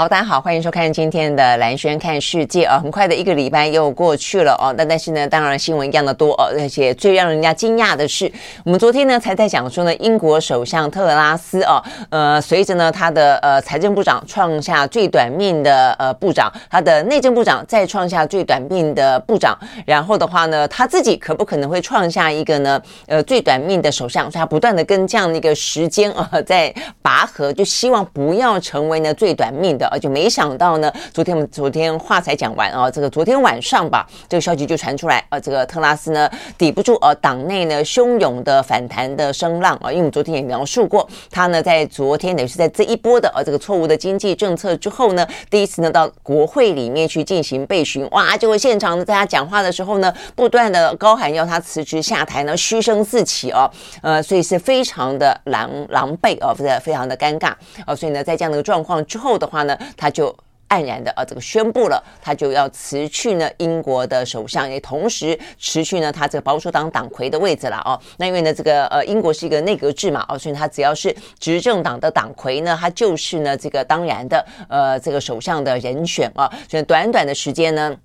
好，大家好，欢迎收看今天的兰轩看世界啊！很快的一个礼拜又过去了哦，那但是呢，当然新闻一样的多哦，而且最让人家惊讶的是，我们昨天呢才在讲说呢，英国首相特拉斯哦，呃，随着呢他的呃财政部长创下最短命的呃部长，他的内政部长再创下最短命的部长，然后的话呢，他自己可不可能会创下一个呢呃最短命的首相？所以他不断的跟这样的一个时间啊在拔河，就希望不要成为呢最短命的。而就没想到呢，昨天我们昨天话才讲完啊，这个昨天晚上吧，这个消息就传出来，呃，这个特拉斯呢抵不住呃党内呢汹涌的反弹的声浪啊，因为我们昨天也描述过，他呢在昨天等于是在这一波的呃这个错误的经济政策之后呢，第一次呢到国会里面去进行备询，哇，结果现场呢在他讲话的时候呢，不断的高喊要他辞职下台呢，嘘声四起哦，呃，所以是非常的狼狼狈哦，非常非常的尴尬哦，所以呢在这样的一个状况之后的话呢。他就黯然的啊，这个宣布了，他就要辞去呢英国的首相，也同时辞去呢他这个保守党党魁的位置了哦。那因为呢这个呃英国是一个内阁制嘛哦，所以他只要是执政党的党魁呢，他就是呢这个当然的呃这个首相的人选啊。所以短短的时间呢。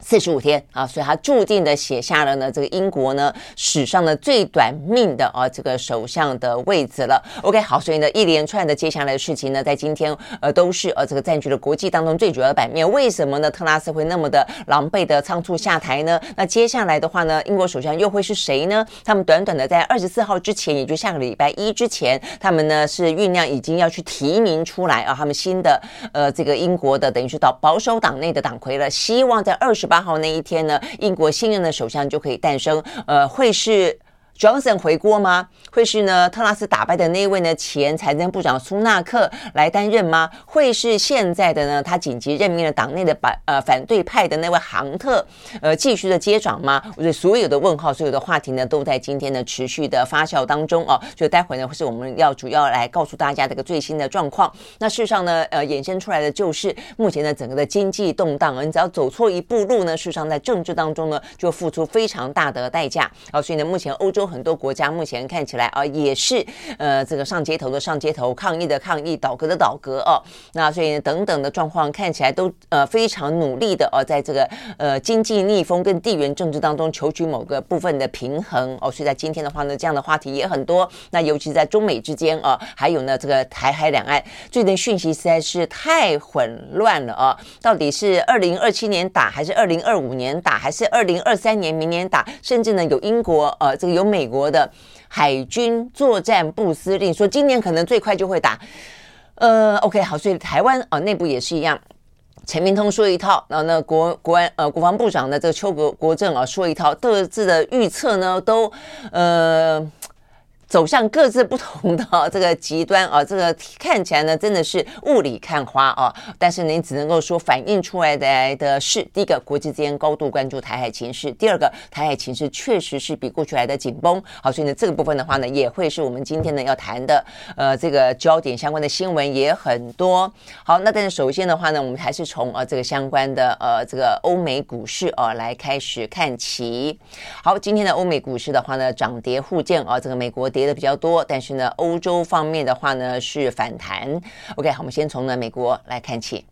四十五天啊，所以他注定的写下了呢这个英国呢史上的最短命的啊这个首相的位置了。OK，好，所以呢一连串的接下来的事情呢，在今天呃都是呃这个占据了国际当中最主要的版面。为什么呢？特拉斯会那么的狼狈的仓促下台呢？那接下来的话呢，英国首相又会是谁呢？他们短短的在二十四号之前，也就下个礼拜一之前，他们呢是酝酿已经要去提名出来啊，他们新的呃这个英国的等于是到保守党内的党魁了，希望在二十。八号那一天呢，英国新任的首相就可以诞生，呃，会是。Johnson 回锅吗？会是呢？特拉斯打败的那位呢？前财政部长苏纳克来担任吗？会是现在的呢？他紧急任命了党内的反呃反对派的那位杭特，呃，继续的接掌吗？我觉得所有的问号，所有的话题呢，都在今天呢持续的发酵当中哦。所以待会呢，会是我们要主要来告诉大家这个最新的状况。那事实上呢，呃，衍生出来的就是目前的整个的经济动荡，你只要走错一步路呢，事实上在政治当中呢，就付出非常大的代价。好，所以呢，目前欧洲。很多国家目前看起来啊，也是呃这个上街头的上街头，抗议的抗议，倒戈的倒戈哦。那所以等等的状况看起来都呃非常努力的哦，在这个呃经济逆风跟地缘政治当中求取某个部分的平衡哦。所以在今天的话呢，这样的话题也很多。那尤其在中美之间啊，还有呢这个台海两岸，最近讯息实在是太混乱了啊！到底是二零二七年打，还是二零二五年打，还是二零二三年明年打？甚至呢有英国呃这个有美。美国的海军作战部司令说，今年可能最快就会打。呃，OK，好，所以台湾啊内部也是一样。陈明通说一套，然后呢国国安呃国防部长的这个邱国国政啊说一套，各自的预测呢都呃。走向各自不同的这个极端啊，这个看起来呢真的是雾里看花啊。但是你只能够说反映出来的的是，第一个国际之间高度关注台海情势，第二个台海情势确实是比过去来的紧绷。好，所以呢这个部分的话呢，也会是我们今天呢要谈的呃这个焦点相关的新闻也很多。好，那但是首先的话呢，我们还是从呃这个相关的呃这个欧美股市啊来开始看起。好，今天的欧美股市的话呢，涨跌互见啊，这个美国。跌的比较多，但是呢，欧洲方面的话呢是反弹。OK，好，我们先从呢美国来看起。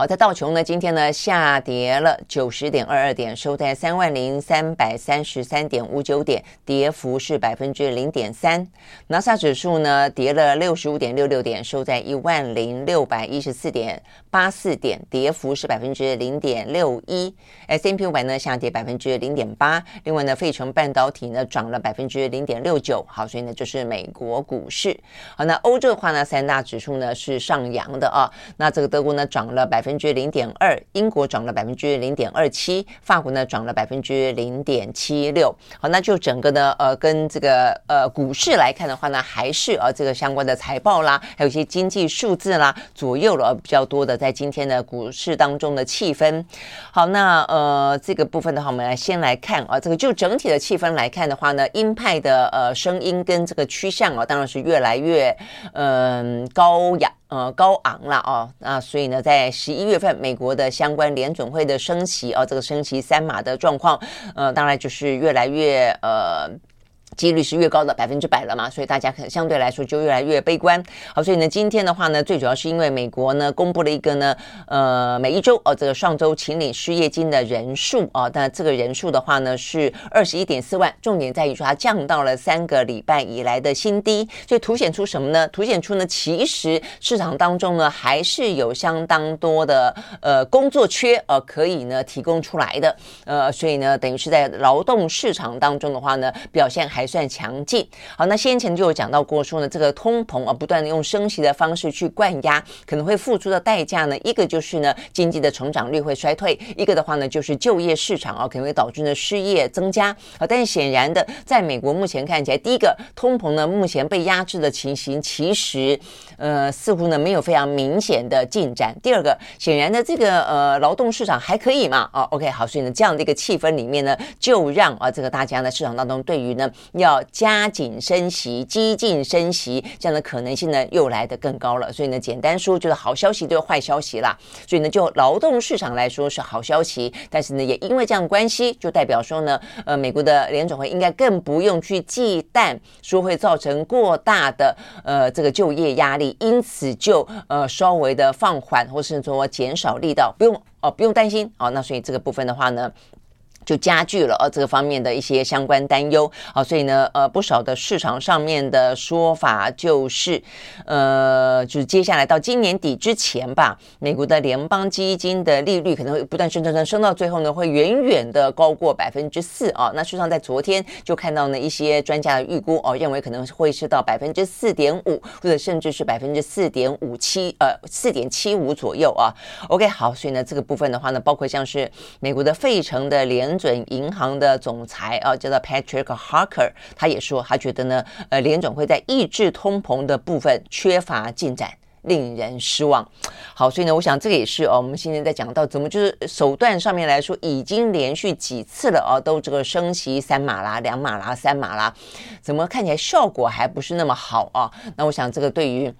好，在道琼呢，今天呢下跌了九十点二二点，收在三万零三百三十三点五九点，跌幅是百分之零点三。纳斯达克指数呢跌了六十五点六六点，收在一万零六百一十四点八四点，跌幅是百分之零点六一。S&P 五百呢下跌百分之零点八。另外呢，费城半导体呢涨了百分之零点六九。好，所以呢就是美国股市。好，那欧洲的话呢，三大指数呢是上扬的啊。那这个德国呢涨了百分。分之零点二，英国涨了百分之零点二七，法国呢涨了百分之零点七六。好，那就整个呢，呃，跟这个呃股市来看的话呢，还是呃这个相关的财报啦，还有一些经济数字啦，左右了比较多的在今天的股市当中的气氛。好，那呃这个部分的话，我们来先来看啊，这个就整体的气氛来看的话呢，鹰派的呃声音跟这个趋向啊，当然是越来越嗯、高雅。呃，高昂了哦，那所以呢，在十一月份，美国的相关联准会的升旗哦，这个升旗三码的状况，呃，当然就是越来越呃。几率是越高的百分之百了嘛，所以大家可能相对来说就越来越悲观。好，所以呢，今天的话呢，最主要是因为美国呢公布了一个呢，呃，每一周哦，这个上周请领失业金的人数啊，那这个人数的话呢是二十一点四万，重点在于说它降到了三个礼拜以来的新低，所以凸显出什么呢？凸显出呢，其实市场当中呢还是有相当多的呃工作缺呃可以呢提供出来的，呃，所以呢，等于是在劳动市场当中的话呢，表现还。算强劲，好，那先前就有讲到过，说呢，这个通膨啊，不断的用升息的方式去灌压，可能会付出的代价呢，一个就是呢，经济的成长率会衰退；一个的话呢，就是就业市场啊，可能会导致呢失业增加啊。但是显然的，在美国目前看起来，第一个通膨呢，目前被压制的情形，其实呃，似乎呢没有非常明显的进展。第二个，显然的这个呃劳动市场还可以嘛？啊，OK，好，所以呢，这样的一个气氛里面呢，就让啊这个大家呢市场当中对于呢。要加紧升息、激进升息，这样的可能性呢又来得更高了。所以呢，简单说就是好消息对坏消息啦。所以呢，就劳动市场来说是好消息，但是呢，也因为这样关系，就代表说呢，呃，美国的联准会应该更不用去忌惮说会造成过大的呃这个就业压力，因此就呃稍微的放缓或是说减少力道，不用哦，不用担心哦。那所以这个部分的话呢。就加剧了呃这个方面的一些相关担忧啊，所以呢呃不少的市场上面的说法就是，呃就是接下来到今年底之前吧，美国的联邦基金的利率可能会不断升升升，升到最后呢会远远的高过百分之四啊。那事实上在昨天就看到呢一些专家的预估哦，认为可能会是到百分之四点五，或者甚至是百分之四点五七呃四点七五左右啊。OK 好，所以呢这个部分的话呢，包括像是美国的费城的联准银行的总裁啊，叫做 Patrick Harker，他也说，他觉得呢，呃，联准会在抑制通膨的部分缺乏进展，令人失望。好，所以呢，我想这个也是哦，我们现在在讲到怎么就是手段上面来说，已经连续几次了啊，都这个升息三码啦、两码啦、三码啦，怎么看起来效果还不是那么好啊？那我想这个对于。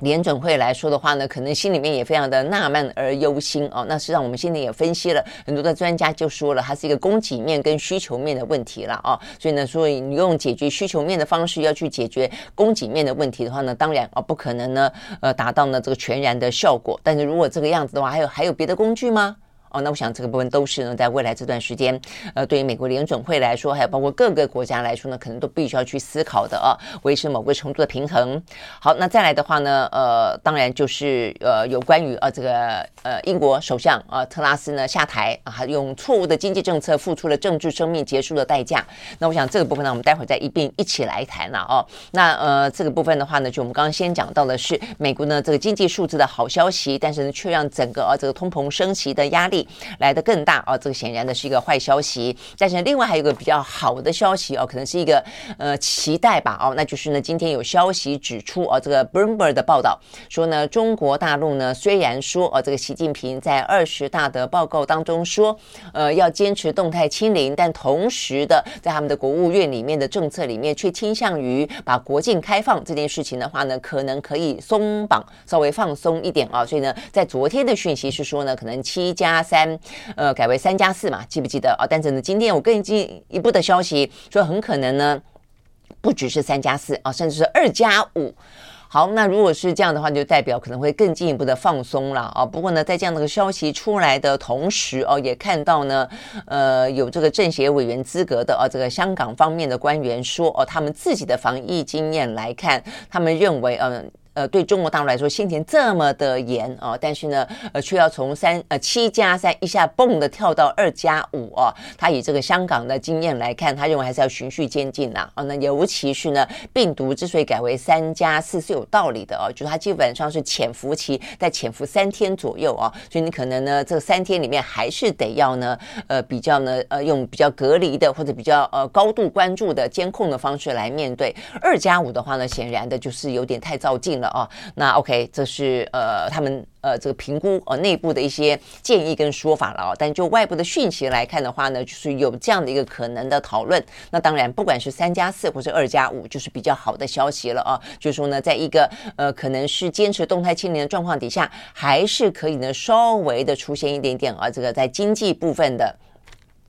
联准会来说的话呢，可能心里面也非常的纳闷而忧心哦。那实际上我们现在也分析了很多的专家就说了，它是一个供给面跟需求面的问题了哦。所以呢，所以你用解决需求面的方式要去解决供给面的问题的话呢，当然啊不可能呢，呃达到呢这个全然的效果。但是如果这个样子的话，还有还有别的工具吗？那我想这个部分都是呢，在未来这段时间，呃，对于美国联准会来说，还有包括各个国家来说呢，可能都必须要去思考的啊，维持某个程度的平衡。好，那再来的话呢，呃，当然就是呃，有关于呃这个呃英国首相啊、呃、特拉斯呢下台啊，用错误的经济政策付出了政治生命结束的代价。那我想这个部分呢，我们待会再一并一起来谈了哦。那呃，这个部分的话呢，就我们刚刚先讲到的是美国呢这个经济数字的好消息，但是呢却让整个啊这个通膨升级的压力。来的更大啊！这个显然的是一个坏消息。但是另外还有一个比较好的消息哦，可能是一个呃期待吧哦，那就是呢，今天有消息指出哦，这个 Bloomberg 的报道说呢，中国大陆呢虽然说哦，这个习近平在二十大的报告当中说呃要坚持动态清零，但同时的在他们的国务院里面的政策里面却倾向于把国境开放这件事情的话呢，可能可以松绑稍微放松一点啊。所以呢，在昨天的讯息是说呢，可能七加三。三，呃，改为三加四嘛，记不记得啊？但是呢，今天我更进一步的消息说，很可能呢，不只是三加四啊，甚至是二加五。好，那如果是这样的话，就代表可能会更进一步的放松了啊。不过呢，在这样的个消息出来的同时哦，也看到呢，呃，有这个政协委员资格的啊，这个香港方面的官员说哦，他们自己的防疫经验来看，他们认为嗯。呃对中国大陆来说先前这么的严、哦，但是呢呃却要从三呃七加三一下蹦的跳到二加五啊，他以这个香港的经验来看，他认为还是要循序渐进呐啊，那尤其是呢病毒之所以改为三加四是有道理的哦，就是它基本上是潜伏期在潜伏三天左右、哦，所以你可能呢这三天里面还是得要呢呃比较呢呃用比较隔离的或者比较呃高度关注的监控的方式来面对。二加五的话呢，显然的就是有点太躁进了啊。那 OK，这是呃他们呃这个评估呃内部的一些建议跟说法了啊。但就外部的讯息来看的话呢，就是有这样的一个可能的讨论。那当然，不管是三加四或者二加五，就是比较好的消息了啊。就是说呢，在一个呃可能是坚持动态清零的状况底下，还是可以呢稍微的出现一点点啊这个在经济部分的。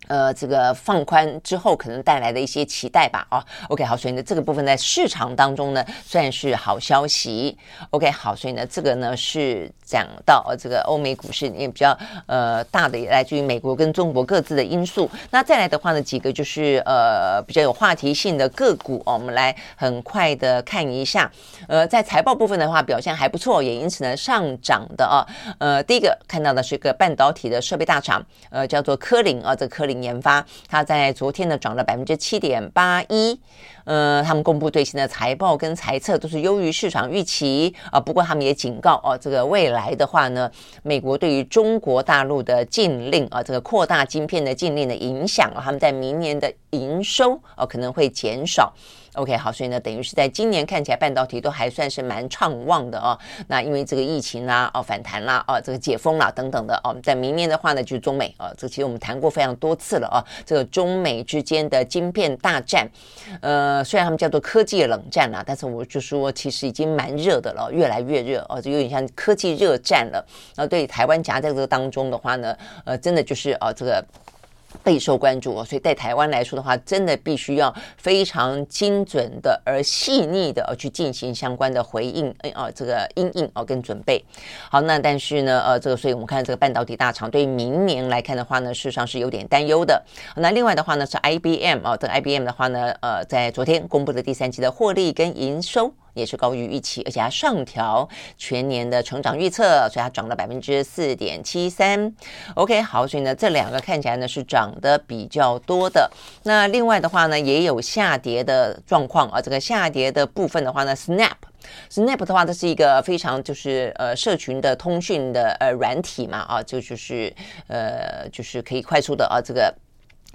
呃，这个放宽之后可能带来的一些期待吧，啊，OK，好，所以呢，这个部分在市场当中呢算是好消息，OK，好，所以呢，这个呢是讲到呃这个欧美股市也比较呃大的，也来自于美国跟中国各自的因素。那再来的话呢，几个就是呃比较有话题性的个股，哦，我们来很快的看一下。呃，在财报部分的话，表现还不错，也因此呢上涨的啊。呃，第一个看到的是一个半导体的设备大厂，呃，叫做科林啊，这科林。研发，它在昨天呢涨了百分之七点八一，呃，他们公布最新的财报跟财测都是优于市场预期啊。不过他们也警告哦，这个未来的话呢，美国对于中国大陆的禁令啊，这个扩大晶片的禁令的影响啊，他们在明年的营收啊可能会减少。OK，好，所以呢，等于是在今年看起来半导体都还算是蛮畅旺的哦。那因为这个疫情啦，哦反弹啦，哦这个解封啦等等的哦，在明年的话呢，就是中美啊，这其实我们谈过非常多次了啊。这个中美之间的晶片大战，呃，虽然他们叫做科技冷战啦，但是我就说其实已经蛮热的了，越来越热哦，就有点像科技热战了。然后对台湾夹在这个当中的话呢，呃，真的就是啊这个。备受关注哦，所以在台湾来说的话，真的必须要非常精准的而细腻的去进行相关的回应，哎啊，这个因应哦跟准备。好，那但是呢，呃，这个所以我们看这个半导体大厂对明年来看的话呢，事实上是有点担忧的。那另外的话呢，是 IBM 啊，这个 IBM 的话呢，呃，在昨天公布的第三季的获利跟营收。也是高于预期，而且还上调全年的成长预测，所以它涨了百分之四点七三。OK，好，所以呢，这两个看起来呢是涨得比较多的。那另外的话呢，也有下跌的状况啊。这个下跌的部分的话呢，Snap，Snap 的话，它是一个非常就是呃社群的通讯的呃软体嘛啊，就就是呃就是可以快速的啊这个。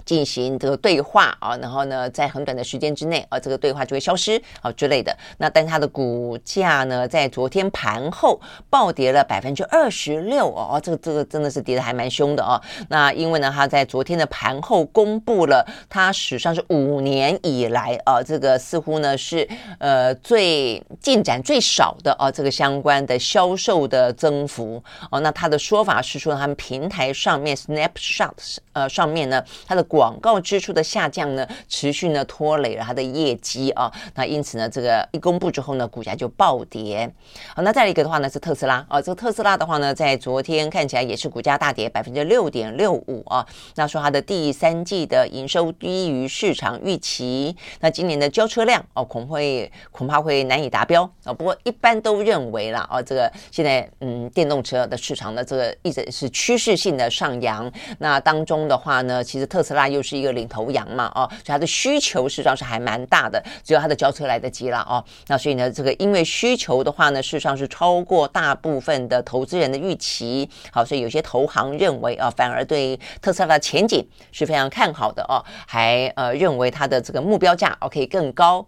进行这个对话啊，然后呢，在很短的时间之内啊，这个对话就会消失啊之类的。那但它的股价呢，在昨天盘后暴跌了百分之二十六哦，这个这个真的是跌得还蛮凶的哦。那因为呢，它在昨天的盘后公布了它史上是五年以来啊，这个似乎呢是呃最进展最少的啊，这个相关的销售的增幅哦。那它的说法是说，他们平台上面 Snapshot 呃上面呢，它的广告支出的下降呢，持续呢拖累了它的业绩啊。那因此呢，这个一公布之后呢，股价就暴跌。好，那再一个的话呢，是特斯拉啊。这个特斯拉的话呢，在昨天看起来也是股价大跌百分之六点六五啊。那说它的第三季的营收低于市场预期，那今年的交车量哦，恐会恐怕会难以达标啊。不过一般都认为啦，啊，这个现在嗯，电动车的市场呢，这个一直是趋势性的上扬。那当中的话呢，其实特斯拉。它又是一个领头羊嘛，哦，所以它的需求事实上是还蛮大的，只有它的交车来得及了，哦，那所以呢，这个因为需求的话呢，事实上是超过大部分的投资人的预期，好，所以有些投行认为啊，反而对特斯拉的前景是非常看好的哦，还呃认为它的这个目标价哦可以更高。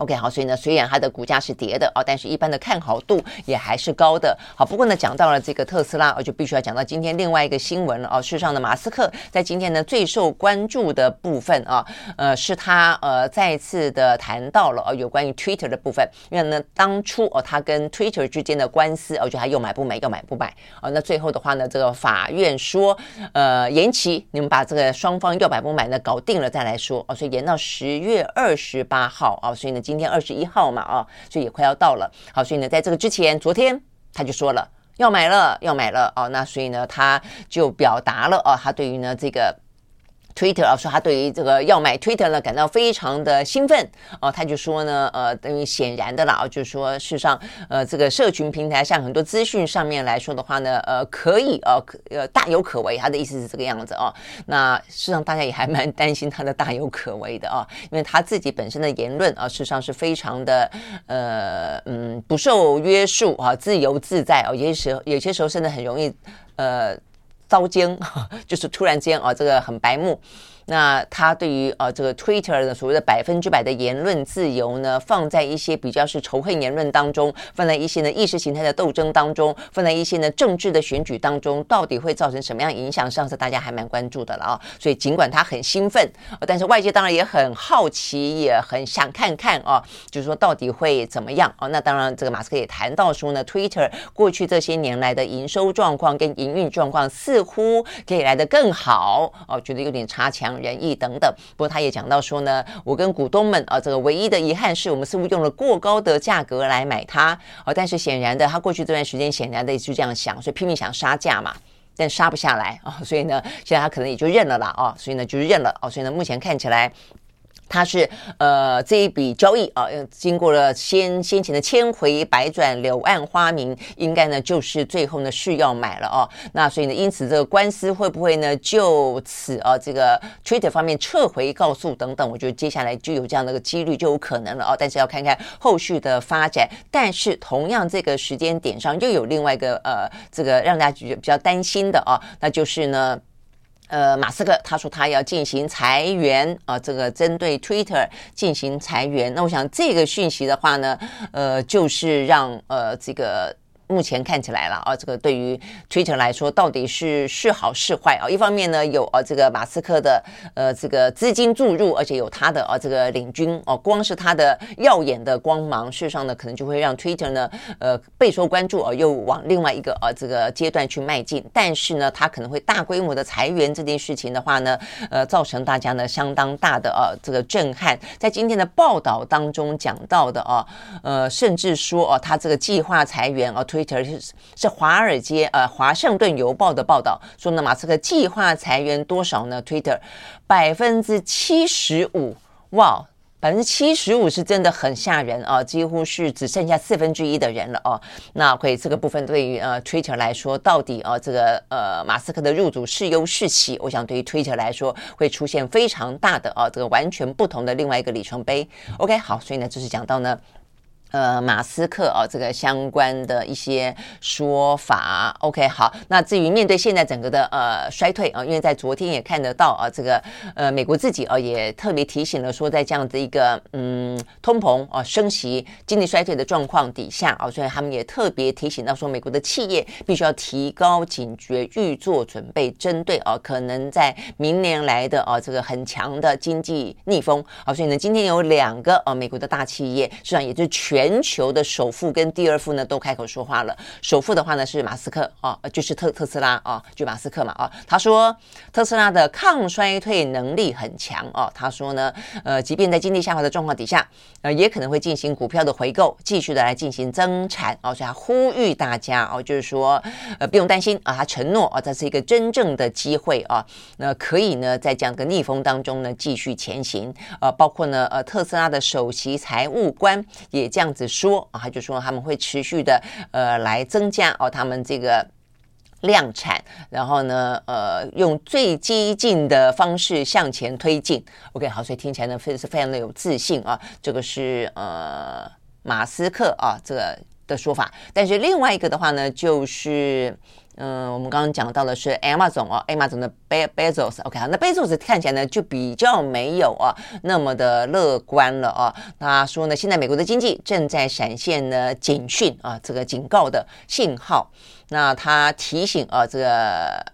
OK，好，所以呢，虽然它的股价是跌的哦，但是一般的看好度也还是高的。好，不过呢，讲到了这个特斯拉，我就必须要讲到今天另外一个新闻了哦。事实上呢，马斯克在今天呢最受关注的部分啊，呃，是他呃再次的谈到了哦有关于 Twitter 的部分，因为呢当初哦他跟 Twitter 之间的官司，哦就他又买不买，又买不买哦，那最后的话呢，这个法院说呃延期，你们把这个双方要买不买呢搞定了再来说哦，所以延到十月二十八号哦，所以呢。今天二十一号嘛，啊，所以也快要到了。好，所以呢，在这个之前，昨天他就说了要买了，要买了哦。那所以呢，他就表达了哦，他对于呢这个 Twitter 啊，说他对于这个要买 Twitter 呢感到非常的兴奋哦，他就说呢，呃，等于显然的啦，就是说事实上，呃，这个社群平台像很多资讯上面来说的话呢，呃，可以呃，呃，大有可为，他的意思是这个样子哦。那事实上大家也还蛮担心他的大有可为的啊，因为他自己本身的言论啊，事实上是非常的呃，嗯，不受约束啊，自由自在哦，有些时候有些时候甚至很容易呃。遭奸，就是突然间啊，这个很白目。那他对于呃这个 Twitter 的所谓的百分之百的言论自由呢，放在一些比较是仇恨言论当中，放在一些呢意识形态的斗争当中，放在一些呢政治的选举当中，到底会造成什么样影响？上次大家还蛮关注的了啊。所以尽管他很兴奋，但是外界当然也很好奇，也很想看看啊，就是说到底会怎么样啊？那当然，这个马斯克也谈到说呢，Twitter 过去这些年来的营收状况跟营运状况似乎可以来得更好哦，觉得有点差强仁义等等，不过他也讲到说呢，我跟股东们啊，这个唯一的遗憾是我们似乎用了过高的价格来买它啊，但是显然的，他过去这段时间显然的就这样想，所以拼命想杀价嘛，但杀不下来啊，所以呢，现在他可能也就认了啦啊，所以呢就认了啊，所以呢目前看起来。他是呃这一笔交易啊，经过了先先前的千回百转柳暗花明，应该呢就是最后呢是要买了哦。那所以呢，因此这个官司会不会呢就此啊这个 Twitter 方面撤回告诉等等，我觉得接下来就有这样的一个几率就有可能了哦。但是要看看后续的发展。但是同样这个时间点上又有另外一个呃这个让大家比较担心的啊，那就是呢。呃，马斯克他说他要进行裁员啊，这个针对 Twitter 进行裁员。那我想这个讯息的话呢，呃，就是让呃这个。目前看起来了啊，这个对于 Twitter 来说，到底是是好是坏啊？一方面呢，有啊这个马斯克的呃这个资金注入，而且有他的啊这个领军哦，光是他的耀眼的光芒，事实上呢，可能就会让 Twitter 呢呃备受关注啊，又往另外一个啊这个阶段去迈进。但是呢，他可能会大规模的裁员这件事情的话呢，呃，造成大家呢相当大的啊这个震撼。在今天的报道当中讲到的啊，呃，甚至说啊，他这个计划裁员啊推。Twitter 是是华尔街呃华盛顿邮报的报道说呢，马斯克计划裁员多少呢？Twitter 百分之七十五，哇，百分之七十五是真的很吓人啊，几乎是只剩下四分之一的人了哦、啊。那会这个部分对于呃 Twitter 来说，到底啊这个呃马斯克的入主是优是喜？我想对于 Twitter 来说会出现非常大的啊这个完全不同的另外一个里程碑。OK，好，所以呢就是讲到呢。呃，马斯克啊，这个相关的一些说法，OK，好。那至于面对现在整个的呃衰退啊，因为在昨天也看得到啊，这个呃美国自己啊也特别提醒了说，在这样子一个嗯通膨啊升息、经济衰退的状况底下啊，所以他们也特别提醒到说，美国的企业必须要提高警觉，预做准备，针对啊可能在明年来的啊这个很强的经济逆风。好，所以呢，今天有两个啊美国的大企业，实际上也就全。全球的首富跟第二富呢都开口说话了。首富的话呢是马斯克啊，就是特特斯拉啊，就马斯克嘛啊。他说特斯拉的抗衰退能力很强啊。他说呢，呃，即便在经济下滑的状况底下，呃，也可能会进行股票的回购，继续的来进行增产啊。所以他呼吁大家啊，就是说呃不用担心啊，他承诺啊，这是一个真正的机会啊，那可以呢在这样的逆风当中呢继续前行啊。包括呢呃特斯拉的首席财务官也这样。样子说啊，他就说他们会持续的呃来增加哦他们这个量产，然后呢呃用最激进的方式向前推进。OK，好，所以听起来呢非是非常的有自信啊，这个是呃马斯克啊这个的说法。但是另外一个的话呢就是。嗯，我们刚刚讲到的是 Amazon 哦，Amazon 的 Bezos，OK，好，那 Bezos 看起来呢就比较没有啊那么的乐观了啊。他说呢，现在美国的经济正在闪现呢警讯啊，这个警告的信号。那他提醒啊，这个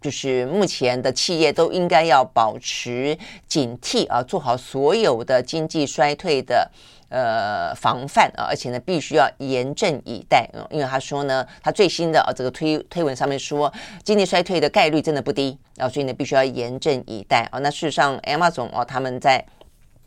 就是目前的企业都应该要保持警惕啊，做好所有的经济衰退的。呃，防范啊，而且呢，必须要严阵以待，嗯，因为他说呢，他最新的啊这个推推文上面说，经济衰退的概率真的不低啊，所以呢，必须要严阵以待啊。那事实上，Emma 总哦，他们在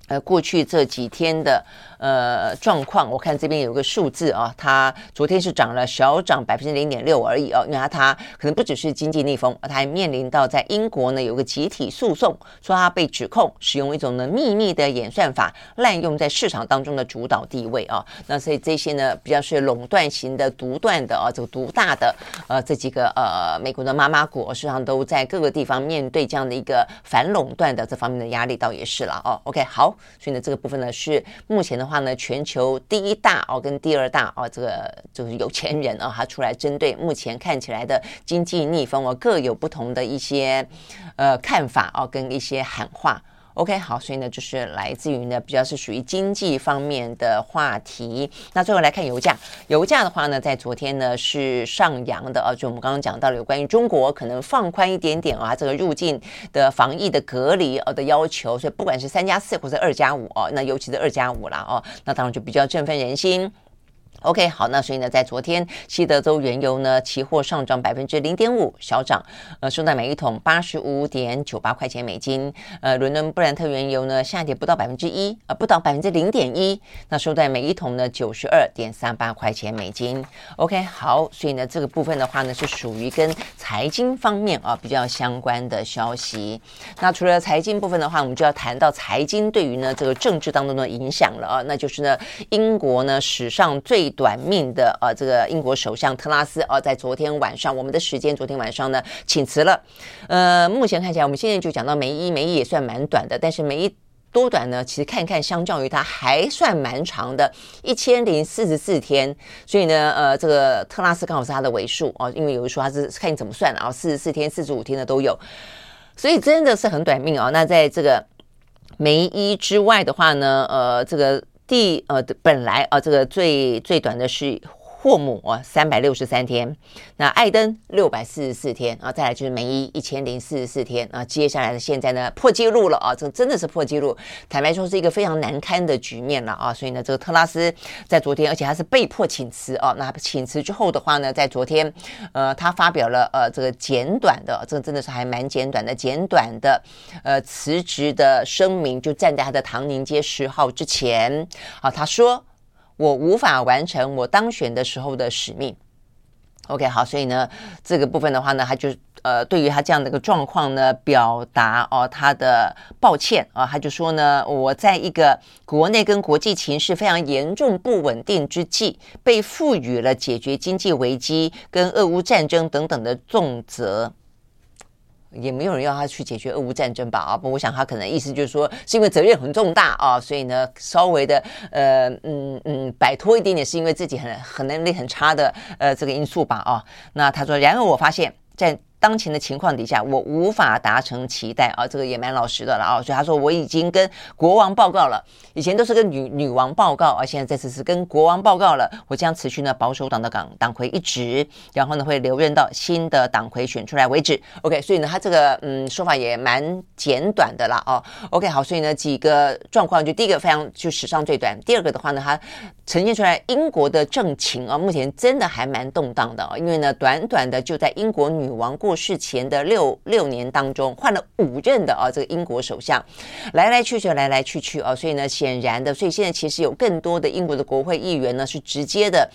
呃，过去这几天的呃状况，我看这边有个数字啊，它昨天是涨了小涨百分之零点六而已哦，因为它可能不只是经济逆风，它还面临到在英国呢有个集体诉讼，说它被指控使用一种呢秘密的演算法，滥用在市场当中的主导地位啊。那所以这些呢比较是垄断型的、独断的啊，这个独大的呃这几个呃美国的妈妈股，实际上都在各个地方面对这样的一个反垄断的这方面的压力，倒也是了哦。OK，好。所以呢，这个部分呢是目前的话呢，全球第一大哦跟第二大哦，这个就是有钱人哦，他出来针对目前看起来的经济逆风哦，各有不同的一些呃看法哦，跟一些喊话。OK，好，所以呢，就是来自于呢，比较是属于经济方面的话题。那最后来看油价，油价的话呢，在昨天呢是上扬的啊，就我们刚刚讲到了有关于中国可能放宽一点点啊，这个入境的防疫的隔离呃的要求，所以不管是三加四或者二加五哦，那尤其是二加五啦哦，那当然就比较振奋人心。OK，好，那所以呢，在昨天西德州原油呢期货上涨百分之零点五，小涨，呃，收在每一桶八十五点九八块钱美金。呃，伦敦布兰特原油呢下跌不到百分之一，呃，不到百分之零点一，那收在每一桶呢九十二点三八块钱美金。OK，好，所以呢，这个部分的话呢是属于跟财经方面啊比较相关的消息。那除了财经部分的话，我们就要谈到财经对于呢这个政治当中的影响了啊，那就是呢英国呢史上最短命的呃，这个英国首相特拉斯啊，在昨天晚上，我们的时间昨天晚上呢，请辞了。呃，目前看起来，我们现在就讲到梅伊，梅伊也算蛮短的，但是梅伊多短呢？其实看看，相较于他还算蛮长的，一千零四十四天。所以呢，呃，这个特拉斯刚好是他的尾数哦，因为有人说他是看你怎么算啊，四十四天、四十五天的都有，所以真的是很短命哦。那在这个梅伊之外的话呢，呃，这个。第呃，本来啊、呃，这个最最短的是。霍姆啊，三百六十三天，那艾登六百四十四天啊，再来就是梅伊一千零四十四天啊，接下来的现在呢破纪录了啊，这真的是破纪录，坦白说是一个非常难堪的局面了啊，所以呢，这个特拉斯在昨天，而且他是被迫请辞啊，那请辞之后的话呢，在昨天，呃，他发表了呃这个简短的，这个真的是还蛮简短的简短的呃辞职的声明，就站在他的唐宁街十号之前啊，他说。我无法完成我当选的时候的使命。OK，好，所以呢，这个部分的话呢，他就呃，对于他这样的一个状况呢，表达哦他的抱歉啊，他就说呢，我在一个国内跟国际情势非常严重不稳定之际，被赋予了解决经济危机跟俄乌战争等等的重责。也没有人要他去解决俄乌战争吧？啊，不，我想他可能意思就是说，是因为责任很重大啊，所以呢，稍微的呃嗯嗯摆脱一点点，是因为自己很很能力很差的呃这个因素吧？啊，那他说，然后我发现，在。当前的情况底下，我无法达成期待啊，这个也蛮老实的了啊。所以他说，我已经跟国王报告了，以前都是跟女女王报告，而现在这次是跟国王报告了。我将持续呢保守党的党党魁一职，然后呢会留任到新的党魁选出来为止。OK，所以呢他这个嗯说法也蛮简短的了啊。OK，好，所以呢几个状况，就第一个非常就史上最短，第二个的话呢，他呈现出来英国的政情啊，目前真的还蛮动荡的啊，因为呢短短的就在英国女王过世前的六六年当中，换了五任的啊，这个英国首相来来去去，来来去去啊，所以呢，显然的，所以现在其实有更多的英国的国会议员呢，是直接的。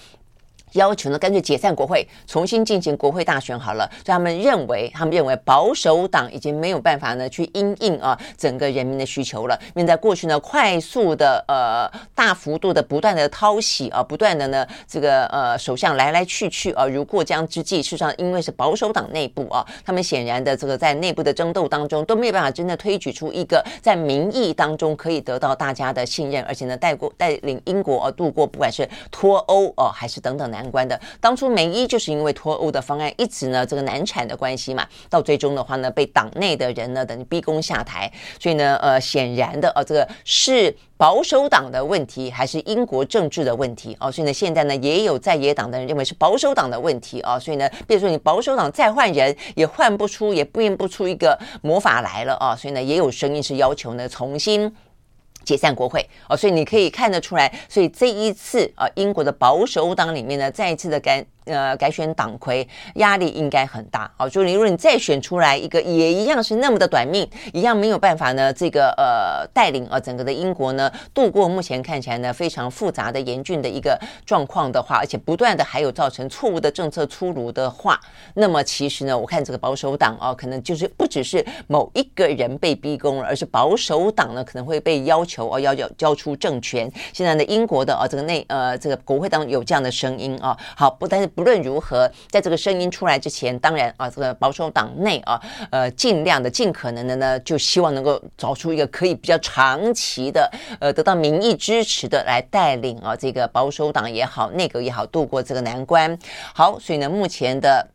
要求呢，干脆解散国会，重新进行国会大选好了。所以他们认为，他们认为保守党已经没有办法呢去因应啊整个人民的需求了。因为在过去呢，快速的呃大幅度的不断的掏洗啊，不断的呢这个呃首相来来去去啊，如过江之鲫。事实上，因为是保守党内部啊，他们显然的这个在内部的争斗当中都没有办法真的推举出一个在民意当中可以得到大家的信任，而且呢带过带领英国啊度过不管是脱欧哦、还是等等的。难关的，当初梅伊就是因为脱欧的方案一直呢这个难产的关系嘛，到最终的话呢被党内的人呢等于逼宫下台，所以呢呃显然的呃这个是保守党的问题还是英国政治的问题哦，所以呢现在呢也有在野党的人认为是保守党的问题啊，所以呢比如说你保守党再换人也换不出也变不出一个魔法来了啊，所以呢也有声音是要求呢重新。解散国会。哦，所以你可以看得出来，所以这一次啊，英国的保守党里面呢，再一次的感呃改选党魁，压力应该很大。好，就你如果你再选出来一个，也一样是那么的短命，一样没有办法呢，这个呃带领啊整个的英国呢度过目前看起来呢非常复杂的严峻的一个状况的话，而且不断的还有造成错误的政策出炉的话，那么其实呢，我看这个保守党啊，可能就是不只是某一个人被逼宫了，而是保守党呢可能会被要求哦要要交出政权。现在呢，英国的啊这个内呃这个国会当中有这样的声音啊，好不，但是不论如何，在这个声音出来之前，当然啊这个保守党内啊呃尽量的尽可能的呢，就希望能够找出一个可以比较长期的呃得到民意支持的来带领啊这个保守党也好，内阁也好度过这个难关。好，所以呢，目前的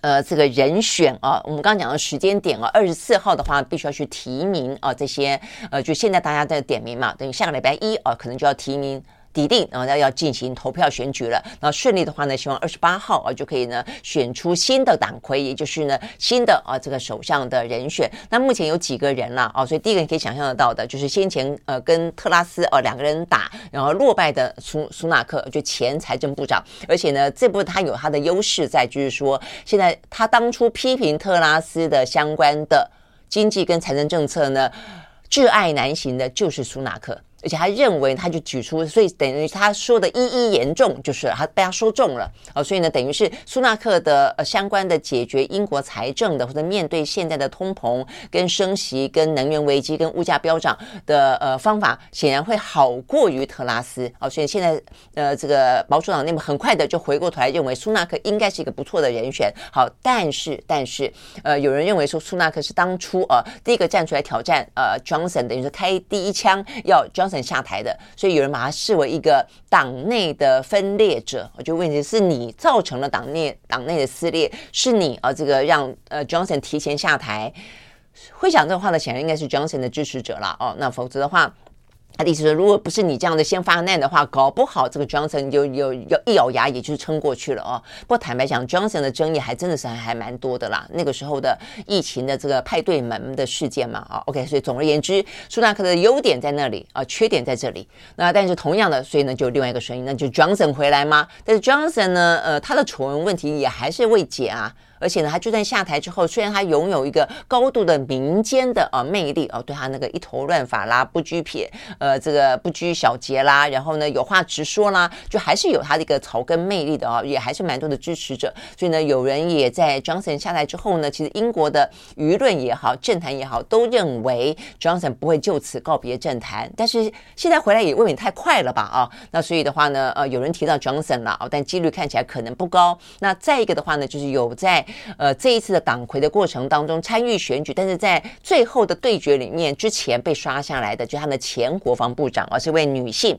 呃这个人选啊，我们刚刚讲的时间点啊，二十四号的话必须要去提名啊，这些呃就现在大家在点名嘛，等于下个礼拜一啊，可能就要提名。底定，然后要要进行投票选举了。那顺利的话呢，希望二十八号啊就可以呢选出新的党魁，也就是呢新的啊这个首相的人选。那目前有几个人了啊？所以第一个你可以想象得到的，就是先前呃跟特拉斯哦两个人打，然后落败的苏苏纳克，就前财政部长。而且呢，这部他有他的优势在，就是说现在他当初批评特拉斯的相关的经济跟财政政策呢，挚爱难行的就是苏纳克。而且他认为，他就举出，所以等于他说的“一一严重”，就是他被他说中了啊，所以呢，等于是苏纳克的呃相关的解决英国财政的，或者面对现在的通膨、跟升息、跟能源危机、跟物价飙涨的呃方法，显然会好过于特拉斯啊。所以现在呃，这个保守党内部很快的就回过头来认为苏纳克应该是一个不错的人选。好，但是但是呃，有人认为说苏纳克是当初呃第一个站出来挑战呃 Johnson，等于是开第一枪要 John。下台的，所以有人把他视为一个党内的分裂者。我就问题是你造成了党内党内的撕裂，是你啊，这个让呃 Johnson 提前下台。会讲这话的显然应该是 Johnson 的支持者了哦，那否则的话。他的意思说，如果不是你这样的先发难的话，搞不好这个 Johnson 就有有一咬牙，也就撑过去了哦。不过坦白讲，Johnson 的争议还真的是还还蛮多的啦。那个时候的疫情的这个派对门的事件嘛，啊，OK，所以总而言之，苏纳克的优点在那里啊，缺点在这里。那但是同样的，所以呢，就另外一个声音，那就 Johnson 回来吗？但是 Johnson 呢，呃，他的丑闻问题也还是未解啊。而且呢，他就算下台之后，虽然他拥有一个高度的民间的啊魅力哦，对他那个一头乱发啦，不拘撇，呃，这个不拘小节啦，然后呢有话直说啦，就还是有他的一个草根魅力的哦，也还是蛮多的支持者。所以呢，有人也在 Johnson 下台之后呢，其实英国的舆论也好，政坛也好，都认为 Johnson 不会就此告别政坛。但是现在回来也未免太快了吧啊？那所以的话呢，呃，有人提到 Johnson 了哦，但几率看起来可能不高。那再一个的话呢，就是有在。呃，这一次的党魁的过程当中参与选举，但是在最后的对决里面之前被刷下来的，就他们的前国防部长，而是位女性。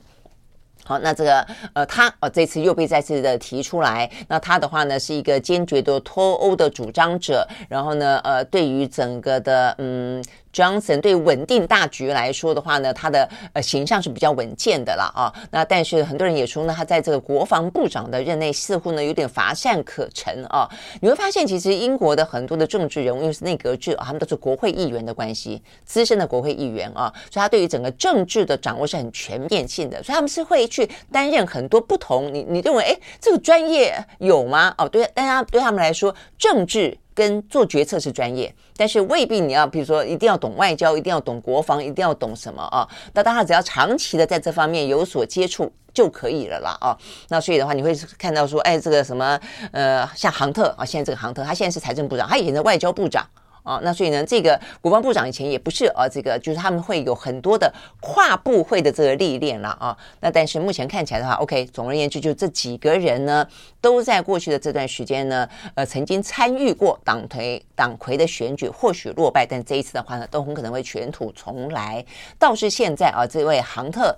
好，那这个呃，他呃这次又被再次的提出来。那他的话呢，是一个坚决的脱欧的主张者，然后呢，呃，对于整个的嗯。Johnson 对稳定大局来说的话呢，他的呃形象是比较稳健的了啊。那但是很多人也说呢，他在这个国防部长的任内似乎呢有点乏善可陈啊。你会发现，其实英国的很多的政治人物，因为是内阁制啊，他们都是国会议员的关系，资深的国会议员啊，所以他对于整个政治的掌握是很全面性的。所以他们是会去担任很多不同。你你认为，哎，这个专业有吗？哦，对，但是对他们来说，政治。跟做决策是专业，但是未必你要，比如说一定要懂外交，一定要懂国防，一定要懂什么啊？那当然只要长期的在这方面有所接触就可以了啦啊。那所以的话，你会看到说，哎，这个什么呃，像杭特啊，现在这个杭特，他现在是财政部长，他以前是外交部长。啊，那所以呢，这个国防部长以前也不是啊，这个就是他们会有很多的跨部会的这个历练了啊。那但是目前看起来的话，OK，总而言之，就这几个人呢，都在过去的这段时间呢，呃，曾经参与过党魁党魁的选举，或许落败，但这一次的话呢，都很可能会卷土重来。倒是现在啊，这位杭特。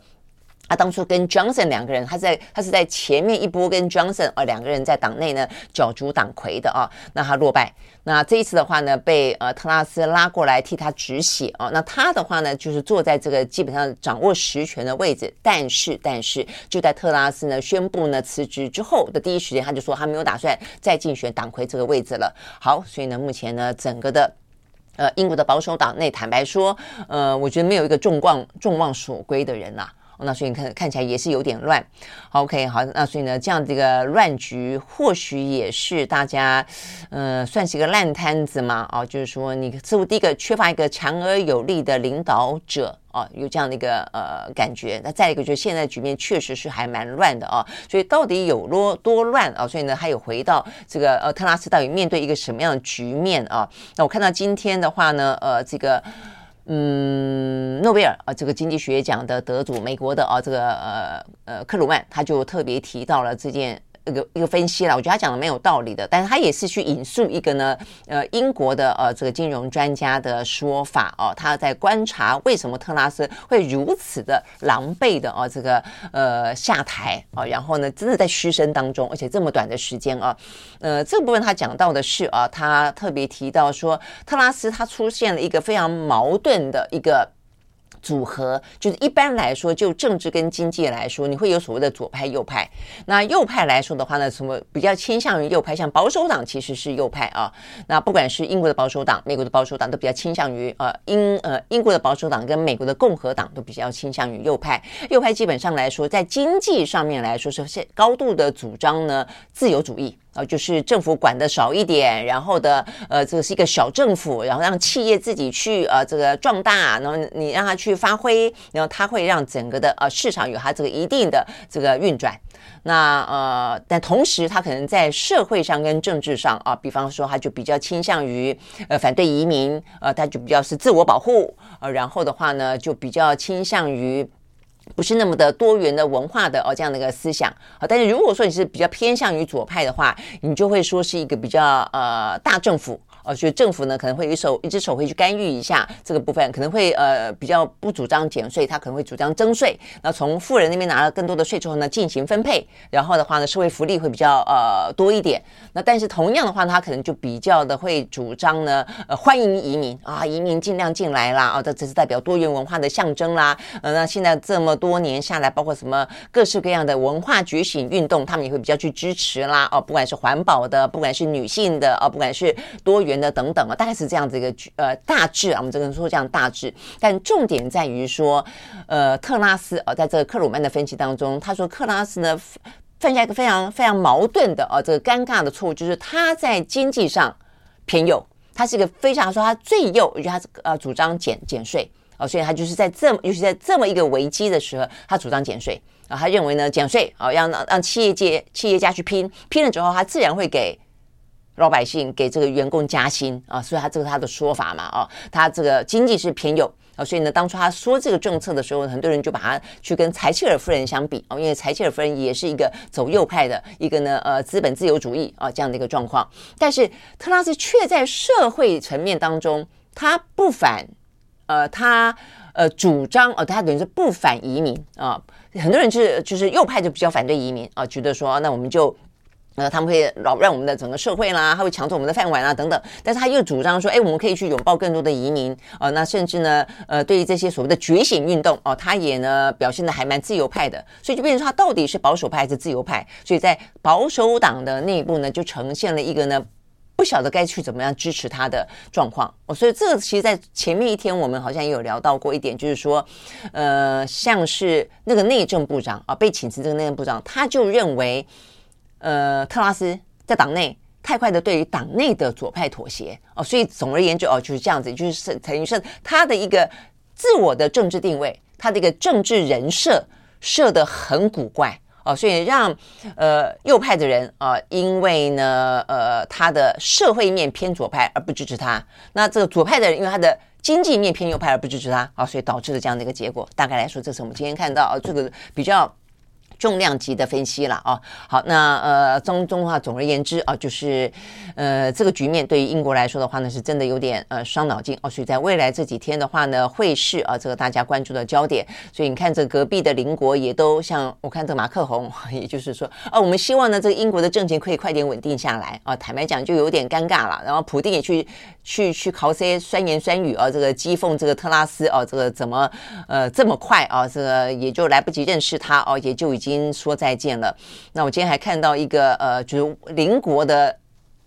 他当初跟 Johnson 两个人，他在他是在前面一波跟 Johnson 呃两个人在党内呢角逐党魁的啊，那他落败。那这一次的话呢，被呃特拉斯拉过来替他止血啊。那他的话呢，就是坐在这个基本上掌握实权的位置。但是但是就在特拉斯呢宣布呢辞职之后的第一时间，他就说他没有打算再竞选党魁这个位置了。好，所以呢，目前呢整个的呃英国的保守党内，坦白说，呃，我觉得没有一个众望众望所归的人呐、那所以你看看起来也是有点乱。OK，好，那所以呢，这样的一个乱局，或许也是大家，呃，算是一个烂摊子嘛，哦，就是说你似乎第一个缺乏一个强而有力的领导者。哦，有这样的一个呃感觉，那再一个就是现在局面确实是还蛮乱的啊，所以到底有多多乱啊？所以呢，还有回到这个呃特拉斯到底面对一个什么样的局面啊？那我看到今天的话呢，呃，这个嗯，诺贝尔啊，这个经济学奖的得主，美国的啊，这个呃呃克鲁曼，他就特别提到了这件。一个一个分析了，我觉得他讲的没有道理的，但是他也是去引述一个呢，呃，英国的呃这个金融专家的说法哦，他在观察为什么特拉斯会如此的狼狈的哦，这个呃下台哦，然后呢，真的在嘘声当中，而且这么短的时间啊，呃，这部分他讲到的是啊，他特别提到说，特拉斯他出现了一个非常矛盾的一个。组合就是一般来说，就政治跟经济来说，你会有所谓的左派、右派。那右派来说的话呢，什么比较倾向于右派？像保守党其实是右派啊。那不管是英国的保守党、美国的保守党，都比较倾向于呃英呃英国的保守党跟美国的共和党都比较倾向于右派。右派基本上来说，在经济上面来说是现高度的主张呢自由主义。啊，就是政府管的少一点，然后的呃，这是一个小政府，然后让企业自己去呃这个壮大，然后你让它去发挥，然后它会让整个的呃市场有它这个一定的这个运转。那呃，但同时它可能在社会上跟政治上啊，比方说他就比较倾向于呃反对移民，呃，他就比较是自我保护，呃，然后的话呢就比较倾向于。不是那么的多元的文化的哦，这样的一个思想啊。但是如果说你是比较偏向于左派的话，你就会说是一个比较呃大政府。呃，所以政府呢可能会一手一只手会去干预一下这个部分，可能会呃比较不主张减税，他可能会主张征税。那从富人那边拿了更多的税之后呢，进行分配，然后的话呢，社会福利会比较呃多一点。那但是同样的话，他可能就比较的会主张呢，呃欢迎移民啊，移民尽量进来啦啊，这只是代表多元文化的象征啦。呃，那现在这么多年下来，包括什么各式各样的文化觉醒运动，他们也会比较去支持啦。哦，不管是环保的，不管是女性的，哦，不管是多元。元的等等啊，大概是这样子一个呃大致啊，我们只能说这样大致，但重点在于说，呃，特拉斯啊，在这个克鲁曼的分析当中，他说克拉斯呢犯下一个非常非常矛盾的啊，这个尴尬的错误，就是他在经济上偏右，他是一个非常说他最右，而且他呃主张减减税。啊，所以他就是在这么，尤其在这么一个危机的时候，他主张减税。啊，他认为呢减税啊，让让企业界企业家去拼，拼了之后，他自然会给。老百姓给这个员工加薪啊，所以他这个他的说法嘛，啊，他这个经济是偏右啊，所以呢，当初他说这个政策的时候，很多人就把他去跟柴契尔夫人相比啊，因为柴契尔夫人也是一个走右派的一个呢，呃，资本自由主义啊这样的一个状况，但是特拉斯却在社会层面当中，他不反，呃，他呃主张，呃，他等于是不反移民啊，很多人就是就是右派就比较反对移民啊，觉得说那我们就。呃，他们会扰乱我们的整个社会啦，他会抢走我们的饭碗啊，等等。但是他又主张说，哎，我们可以去拥抱更多的移民啊、呃。那甚至呢，呃，对于这些所谓的觉醒运动哦、他也呢表现的还蛮自由派的。所以就变成，他到底是保守派还是自由派？所以在保守党的内部呢，就呈现了一个呢不晓得该去怎么样支持他的状况。哦，所以这个其实，在前面一天我们好像也有聊到过一点，就是说，呃，像是那个内政部长啊、被请辞这个内政部长，他就认为。呃，特拉斯在党内太快的对于党内的左派妥协哦，所以总而言之哦，就是这样子，就是等于是他的一个自我的政治定位，他的一个政治人设设得很古怪哦，所以让呃右派的人啊、因为呢呃他的社会面偏左派而不支持他，那这个左派的人因为他的经济面偏右派而不支持他啊、所以导致了这样的一个结果。大概来说，这是我们今天看到啊、这个比较。重量级的分析了啊，好，那呃，中中的话，总而言之啊，就是呃，这个局面对于英国来说的话呢，是真的有点呃伤脑筋哦。所以在未来这几天的话呢，会是啊，这个大家关注的焦点。所以你看，这隔壁的邻国也都像我看这个马克宏，也就是说啊，我们希望呢，这个英国的政情可以快点稳定下来啊。坦白讲，就有点尴尬了。然后普丁也去去去考些酸言酸语啊，这个讥讽这个特拉斯啊，这个怎么呃这么快啊，这个也就来不及认识他哦，也就已经。已经说再见了。那我今天还看到一个呃，就是邻国的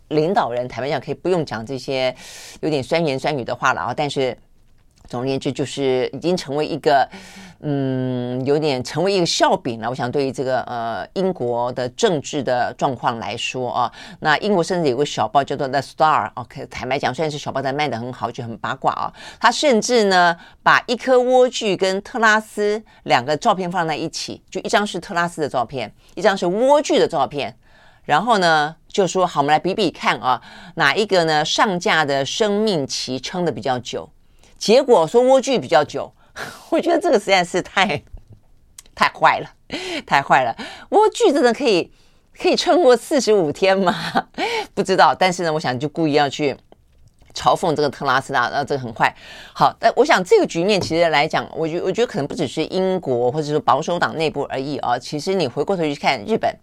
领导人，台湾讲可以不用讲这些有点酸言酸语的话了啊。但是总而言之，就是已经成为一个嗯，有点成为一个笑柄了。我想对于这个呃英国的政治的状况来说啊，那英国甚至有个小报叫做《The Star》，OK，坦白讲，虽然是小报，但卖得很好，就很八卦啊。他甚至呢把一颗莴苣跟特拉斯两个照片放在一起，就一张是特拉斯的照片，一张是莴苣的照片，然后呢就说好，我们来比比看啊，哪一个呢上架的生命期撑得比较久？结果说莴苣比较久。我觉得这个实在是太太坏了，太坏了！莴苣真的可以可以撑过四十五天吗？不知道。但是呢，我想就故意要去嘲讽这个特拉斯拉，呃，这个很坏。好，但我想这个局面其实来讲，我觉我觉得可能不只是英国或者说保守党内部而已啊。其实你回过头去看日本，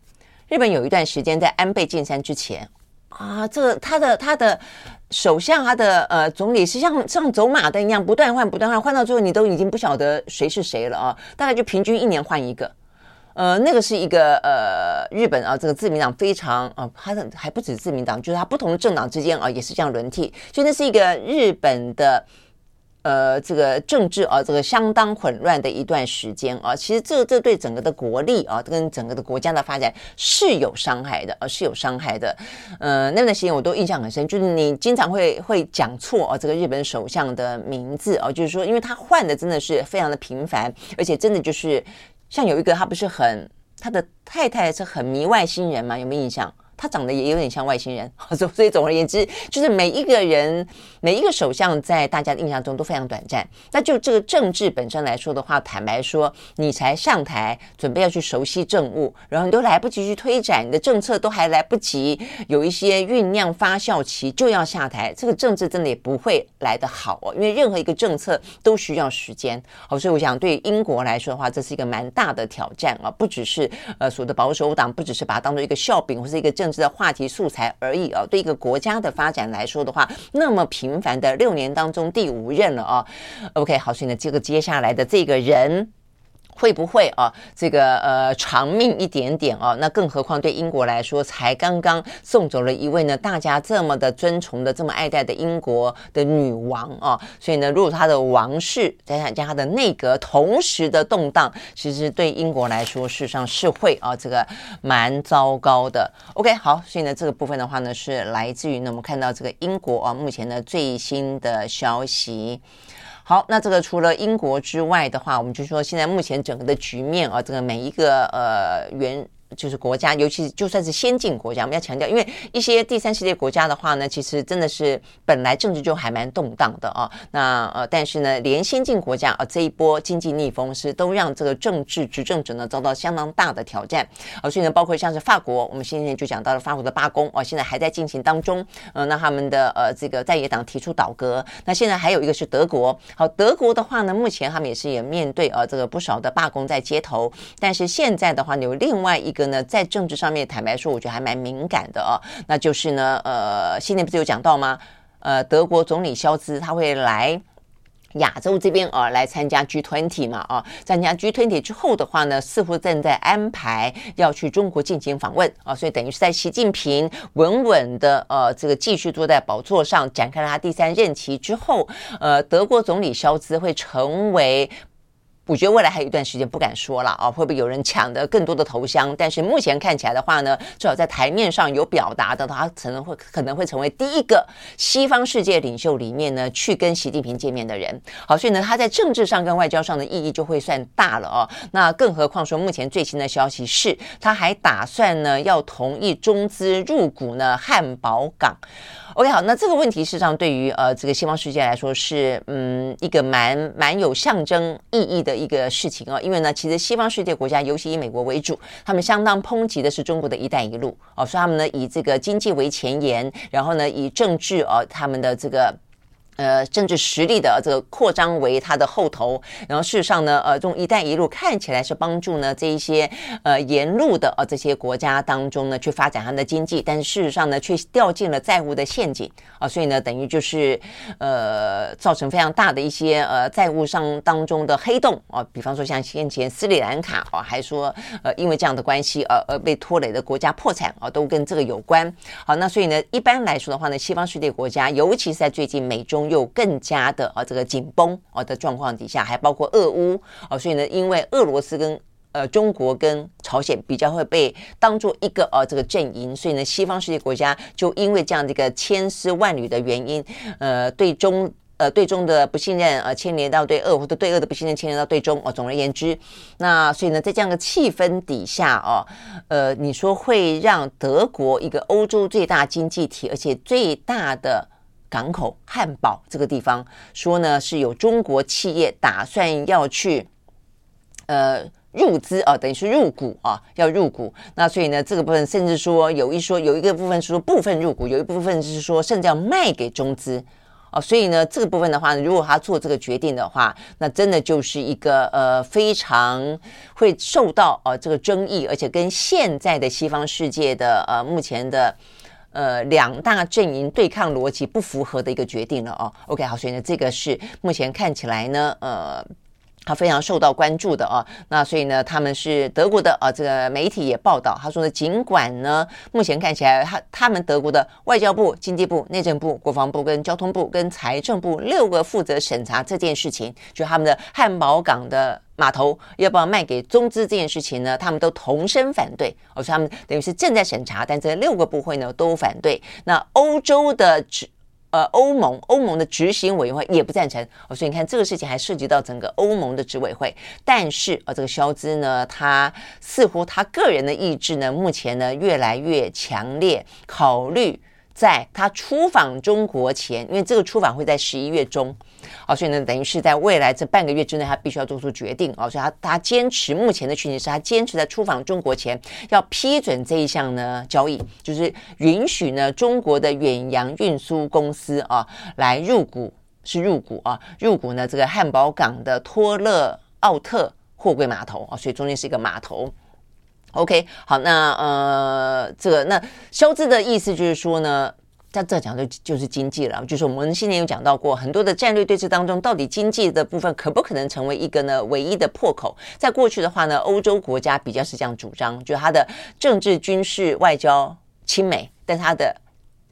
日本有一段时间在安倍晋三之前啊，这个他的他的。首相他的呃总理是像像走马灯一样不断换不断换，换到最后你都已经不晓得谁是谁了啊！大概就平均一年换一个，呃，那个是一个呃日本啊这个自民党非常啊，他的还不止自民党，就是他不同的政党之间啊也是这样轮替，所以那是一个日本的。呃，这个政治啊，这个相当混乱的一段时间啊，其实这这对整个的国力啊，跟整个的国家的发展是有伤害的，呃，是有伤害的。呃，那段时间我都印象很深，就是你经常会会讲错啊，这个日本首相的名字啊，就是说，因为他换的真的是非常的频繁，而且真的就是像有一个他不是很，他的太太是很迷外星人嘛，有没有印象？他长得也有点像外星人，所以总而言之，就是每一个人、每一个首相在大家的印象中都非常短暂。那就这个政治本身来说的话，坦白说，你才上台，准备要去熟悉政务，然后你都来不及去推展你的政策，都还来不及有一些酝酿发酵期，就要下台，这个政治真的也不会来得好哦，因为任何一个政策都需要时间。好，所以我想对英国来说的话，这是一个蛮大的挑战啊，不只是呃所谓的保守党，不只是把它当做一个笑柄或是一个政。的话题素材而已啊，对一个国家的发展来说的话，那么频繁的六年当中第五任了啊。OK，好，所以呢，这个接下来的这个人。会不会啊？这个呃，长命一点点啊？那更何况对英国来说，才刚刚送走了一位呢，大家这么的尊崇的、这么爱戴的英国的女王啊。所以呢，如果他的王室再加上他的内阁同时的动荡，其实对英国来说，事实上是会啊，这个蛮糟糕的。OK，好，所以呢，这个部分的话呢，是来自于呢，我们看到这个英国啊，目前的最新的消息。好，那这个除了英国之外的话，我们就说现在目前整个的局面啊，这个每一个呃原。就是国家，尤其就算是先进国家，我们要强调，因为一些第三世界国家的话呢，其实真的是本来政治就还蛮动荡的啊。那呃，但是呢，连先进国家啊，这一波经济逆风是都让这个政治执政者呢遭到相当大的挑战啊。所以呢，包括像是法国，我们先前就讲到了法国的罢工啊，现在还在进行当中。呃，那他们的呃这个在野党提出倒戈。那现在还有一个是德国，好，德国的话呢，目前他们也是也面对呃这个不少的罢工在街头。但是现在的话呢，有另外一个。个呢，在政治上面，坦白说，我觉得还蛮敏感的哦。那就是呢，呃，现在不是有讲到吗？呃，德国总理肖兹他会来亚洲这边啊，来参加 G20 嘛啊。参加 G20 之后的话呢，似乎正在安排要去中国进行访问啊。所以等于是在习近平稳稳的呃这个继续坐在宝座上，展开了他第三任期之后，呃，德国总理肖兹会成为。我觉得未来还有一段时间不敢说了啊，会不会有人抢得更多的头香？但是目前看起来的话呢，至少在台面上有表达的，他可能会可能会成为第一个西方世界领袖里面呢去跟习近平见面的人。好，所以呢，他在政治上跟外交上的意义就会算大了哦。那更何况说，目前最新的消息是，他还打算呢要同意中资入股呢汉堡港。OK，好，那这个问题事实上对于呃这个西方世界来说是嗯一个蛮蛮有象征意义的一个事情啊，因为呢，其实西方世界国家，尤其以美国为主，他们相当抨击的是中国的一带一路哦，所以他们呢以这个经济为前沿，然后呢以政治哦他们的这个。呃，政治实力的这个扩张为它的后头，然后事实上呢，呃，这种“一带一路”看起来是帮助呢这一些呃沿路的呃这些国家当中呢去发展他们的经济，但是事实上呢却掉进了债务的陷阱啊，所以呢等于就是呃造成非常大的一些呃债务上当中的黑洞啊，比方说像先前斯里兰卡啊，还说呃因为这样的关系而而被拖累的国家破产啊，都跟这个有关。好，那所以呢一般来说的话呢，西方世界国家，尤其是在最近美中。又更加的啊这个紧绷啊的状况底下，还包括俄乌啊，所以呢，因为俄罗斯跟呃中国跟朝鲜比较会被当做一个呃这个阵营，所以呢，西方世界国家就因为这样的一个千丝万缕的原因，呃，对中。呃，对中的不信任，呃，牵连到对俄，或者对俄的不信任牵连到对中哦。总而言之，那所以呢，在这样的气氛底下哦，呃，你说会让德国一个欧洲最大经济体，而且最大的港口汉堡这个地方，说呢是有中国企业打算要去呃入资啊，等于是入股啊，要入股。那所以呢，这个部分甚至说有一说有一个部分是说部分入股，有一部分是说甚至要卖给中资。哦，所以呢，这个部分的话呢，如果他做这个决定的话，那真的就是一个呃非常会受到呃这个争议，而且跟现在的西方世界的呃目前的呃两大阵营对抗逻辑不符合的一个决定了哦。OK，好，所以呢，这个是目前看起来呢，呃。他非常受到关注的啊，那所以呢，他们是德国的啊，这个媒体也报道，他说呢，尽管呢，目前看起来他他们德国的外交部、经济部、内政部、国防部跟交通部跟财政部六个负责审查这件事情，就他们的汉堡港的码头要不要卖给中资这件事情呢，他们都同声反对。我说他们等于是正在审查，但这六个部会呢都反对。那欧洲的呃，欧盟欧盟的执行委员会也不赞成，哦，所以你看这个事情还涉及到整个欧盟的执委会。但是啊，这个肖兹呢，他似乎他个人的意志呢，目前呢越来越强烈，考虑。在他出访中国前，因为这个出访会在十一月中，啊，所以呢，等于是在未来这半个月之内，他必须要做出决定啊，所以他他坚持目前的讯息是他坚持在出访中国前要批准这一项呢交易，就是允许呢中国的远洋运输公司啊来入股，是入股啊，入股呢这个汉堡港的托勒奥特货柜码头啊，所以中间是一个码头。OK，好，那呃，这个那萧兹的意思就是说呢，在这讲的就是经济了，就是我们新年有讲到过，很多的战略对峙当中，到底经济的部分可不可能成为一个呢唯一的破口？在过去的话呢，欧洲国家比较是这样主张，就是它的政治、军事、外交亲美，但它的。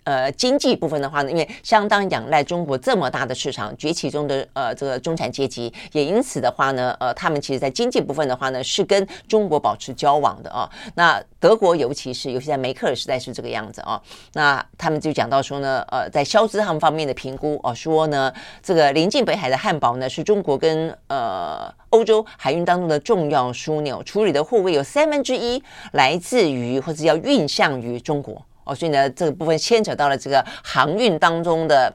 呃，经济部分的话呢，因为相当仰赖中国这么大的市场崛起中的呃这个中产阶级，也因此的话呢，呃，他们其实在经济部分的话呢，是跟中国保持交往的啊。那德国尤其是，尤其在梅克尔时代是这个样子啊。那他们就讲到说呢，呃，在萧兹他们方面的评估哦，说呢，这个临近北海的汉堡呢，是中国跟呃欧洲海运当中的重要枢纽，处理的货柜有三分之一来自于或者要运向于中国。哦，所以呢，这个部分牵扯到了这个航运当中的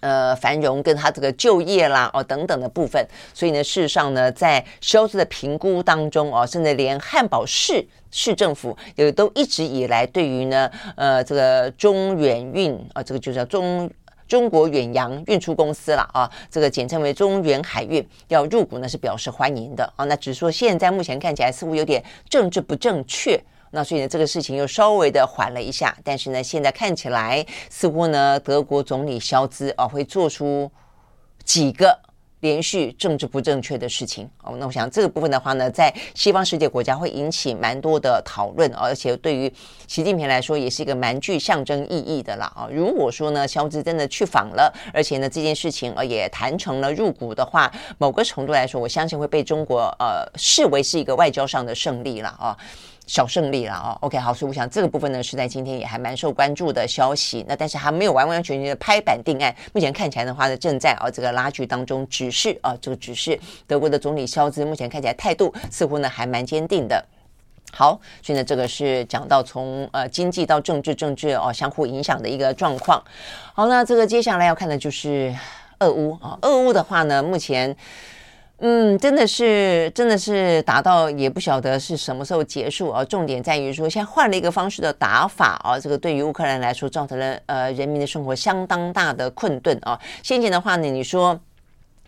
呃繁荣，跟他这个就业啦，哦等等的部分。所以呢，事实上呢，在萧兹的评估当中，哦，甚至连汉堡市市政府也都一直以来对于呢，呃，这个中远运啊，这个就叫中中国远洋运输公司了啊，这个简称为中远海运要入股呢，是表示欢迎的啊。那只是说现在目前看起来似乎有点政治不正确。那所以呢，这个事情又稍微的缓了一下，但是呢，现在看起来似乎呢，德国总理肖兹啊会做出几个连续政治不正确的事情哦。那我想这个部分的话呢，在西方世界国家会引起蛮多的讨论，而且对于习近平来说也是一个蛮具象征意义的啦啊。如果说呢，肖兹真的去访了，而且呢这件事情呃也谈成了入股的话，某个程度来说，我相信会被中国呃视为是一个外交上的胜利了啊。小胜利了哦，OK，好，所以我想这个部分呢是在今天也还蛮受关注的消息。那但是还没有完完全全的拍板定案，目前看起来的话呢，正在啊这个拉锯当中。只是啊，这个只是德国的总理肖兹目前看起来态度似乎呢还蛮坚定的。好，所以呢这个是讲到从呃经济到政治，政治哦相互影响的一个状况。好，那这个接下来要看的就是俄乌啊，俄乌的话呢目前。嗯，真的是，真的是打到也不晓得是什么时候结束啊。重点在于说，现在换了一个方式的打法啊，这个对于乌克兰来说造成了呃人民的生活相当大的困顿啊。先前的话呢，你说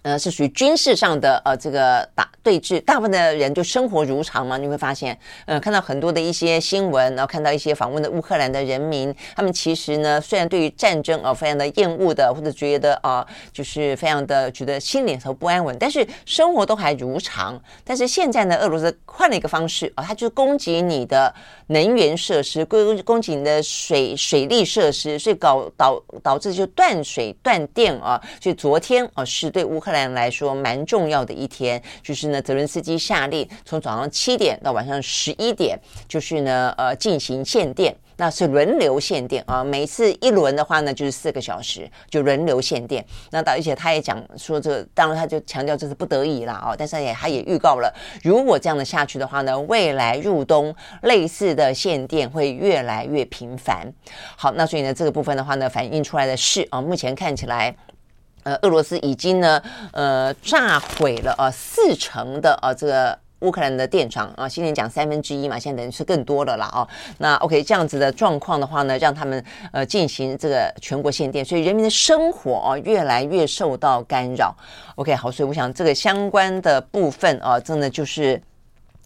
呃，是属于军事上的呃这个打对峙，大部分的人就生活如常嘛。你会发现，呃，看到很多的一些新闻，然后看到一些访问的乌克兰的人民，他们其实呢，虽然对于战争啊、非常的厌恶的，或者觉得啊、就是非常的觉得心里头不安稳，但是生活都还如常。但是现在呢，俄罗斯换了一个方式啊，它、就是攻击你的能源设施，攻攻击你的水水利设施，所以搞导导致就断水断电啊。所以昨天啊、是对乌克兰。来说蛮重要的一天，就是呢，泽伦斯基下令从早上七点到晚上十一点，就是呢，呃，进行限电，那是轮流限电啊，每次一轮的话呢，就是四个小时，就轮流限电。那到而且他也讲说，这当然他就强调这是不得已了啊，但是也他也预告了，如果这样的下去的话呢，未来入冬类似的限电会越来越频繁。好，那所以呢，这个部分的话呢，反映出来的是啊，目前看起来。呃，俄罗斯已经呢，呃，炸毁了呃四成的呃这个乌克兰的电厂啊，先前讲三分之一嘛，现在等于是更多的了啦哦。那 OK，这样子的状况的话呢，让他们呃进行这个全国限电，所以人民的生活啊越来越受到干扰。OK，好，所以我想这个相关的部分啊，真的就是。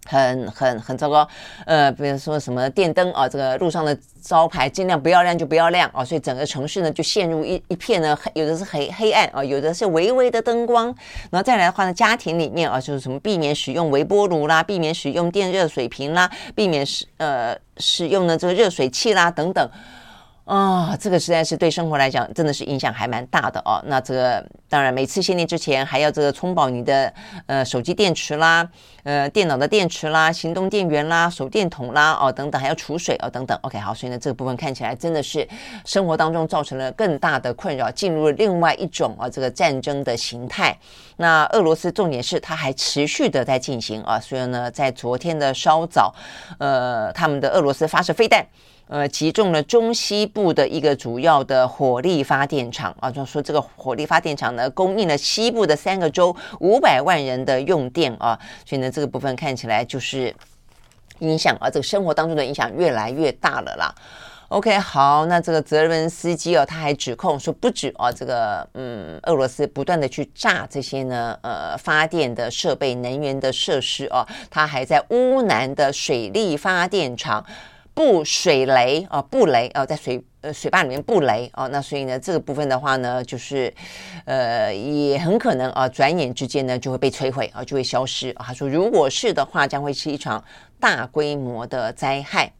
很很很糟糕，呃，比如说什么电灯啊，这个路上的招牌尽量不要亮就不要亮啊，所以整个城市呢就陷入一一片呢黑，有的是黑黑暗啊，有的是微微的灯光，然后再来的话呢，家庭里面啊，就是什么避免使用微波炉啦，避免使用电热水瓶啦，避免使呃使用呢这个热水器啦等等。啊、这个实在是对生活来讲，真的是影响还蛮大的哦。那这个当然，每次限电之前还要这个充饱你的呃手机电池啦，呃电脑的电池啦，行动电源啦，手电筒啦，哦等等，还要储水哦等等。OK，好，所以呢这个部分看起来真的是生活当中造成了更大的困扰，进入了另外一种啊这个战争的形态。那俄罗斯重点是它还持续的在进行啊，所以呢在昨天的稍早，呃他们的俄罗斯发射飞弹。呃，击中了中西部的一个主要的火力发电厂啊，就说这个火力发电厂呢，供应了西部的三个州五百万人的用电啊，所以呢，这个部分看起来就是影响啊，这个生活当中的影响越来越大了啦。OK，好，那这个泽伦斯基哦，他还指控说，不止啊，这个嗯，俄罗斯不断的去炸这些呢，呃，发电的设备、能源的设施哦，他还在乌南的水力发电厂。布水雷啊，布雷啊，在水呃水坝里面布雷啊，那所以呢，这个部分的话呢，就是呃也很可能啊，转眼之间呢就会被摧毁啊，就会消失啊。他说，如果是的话，将会是一场大规模的灾害。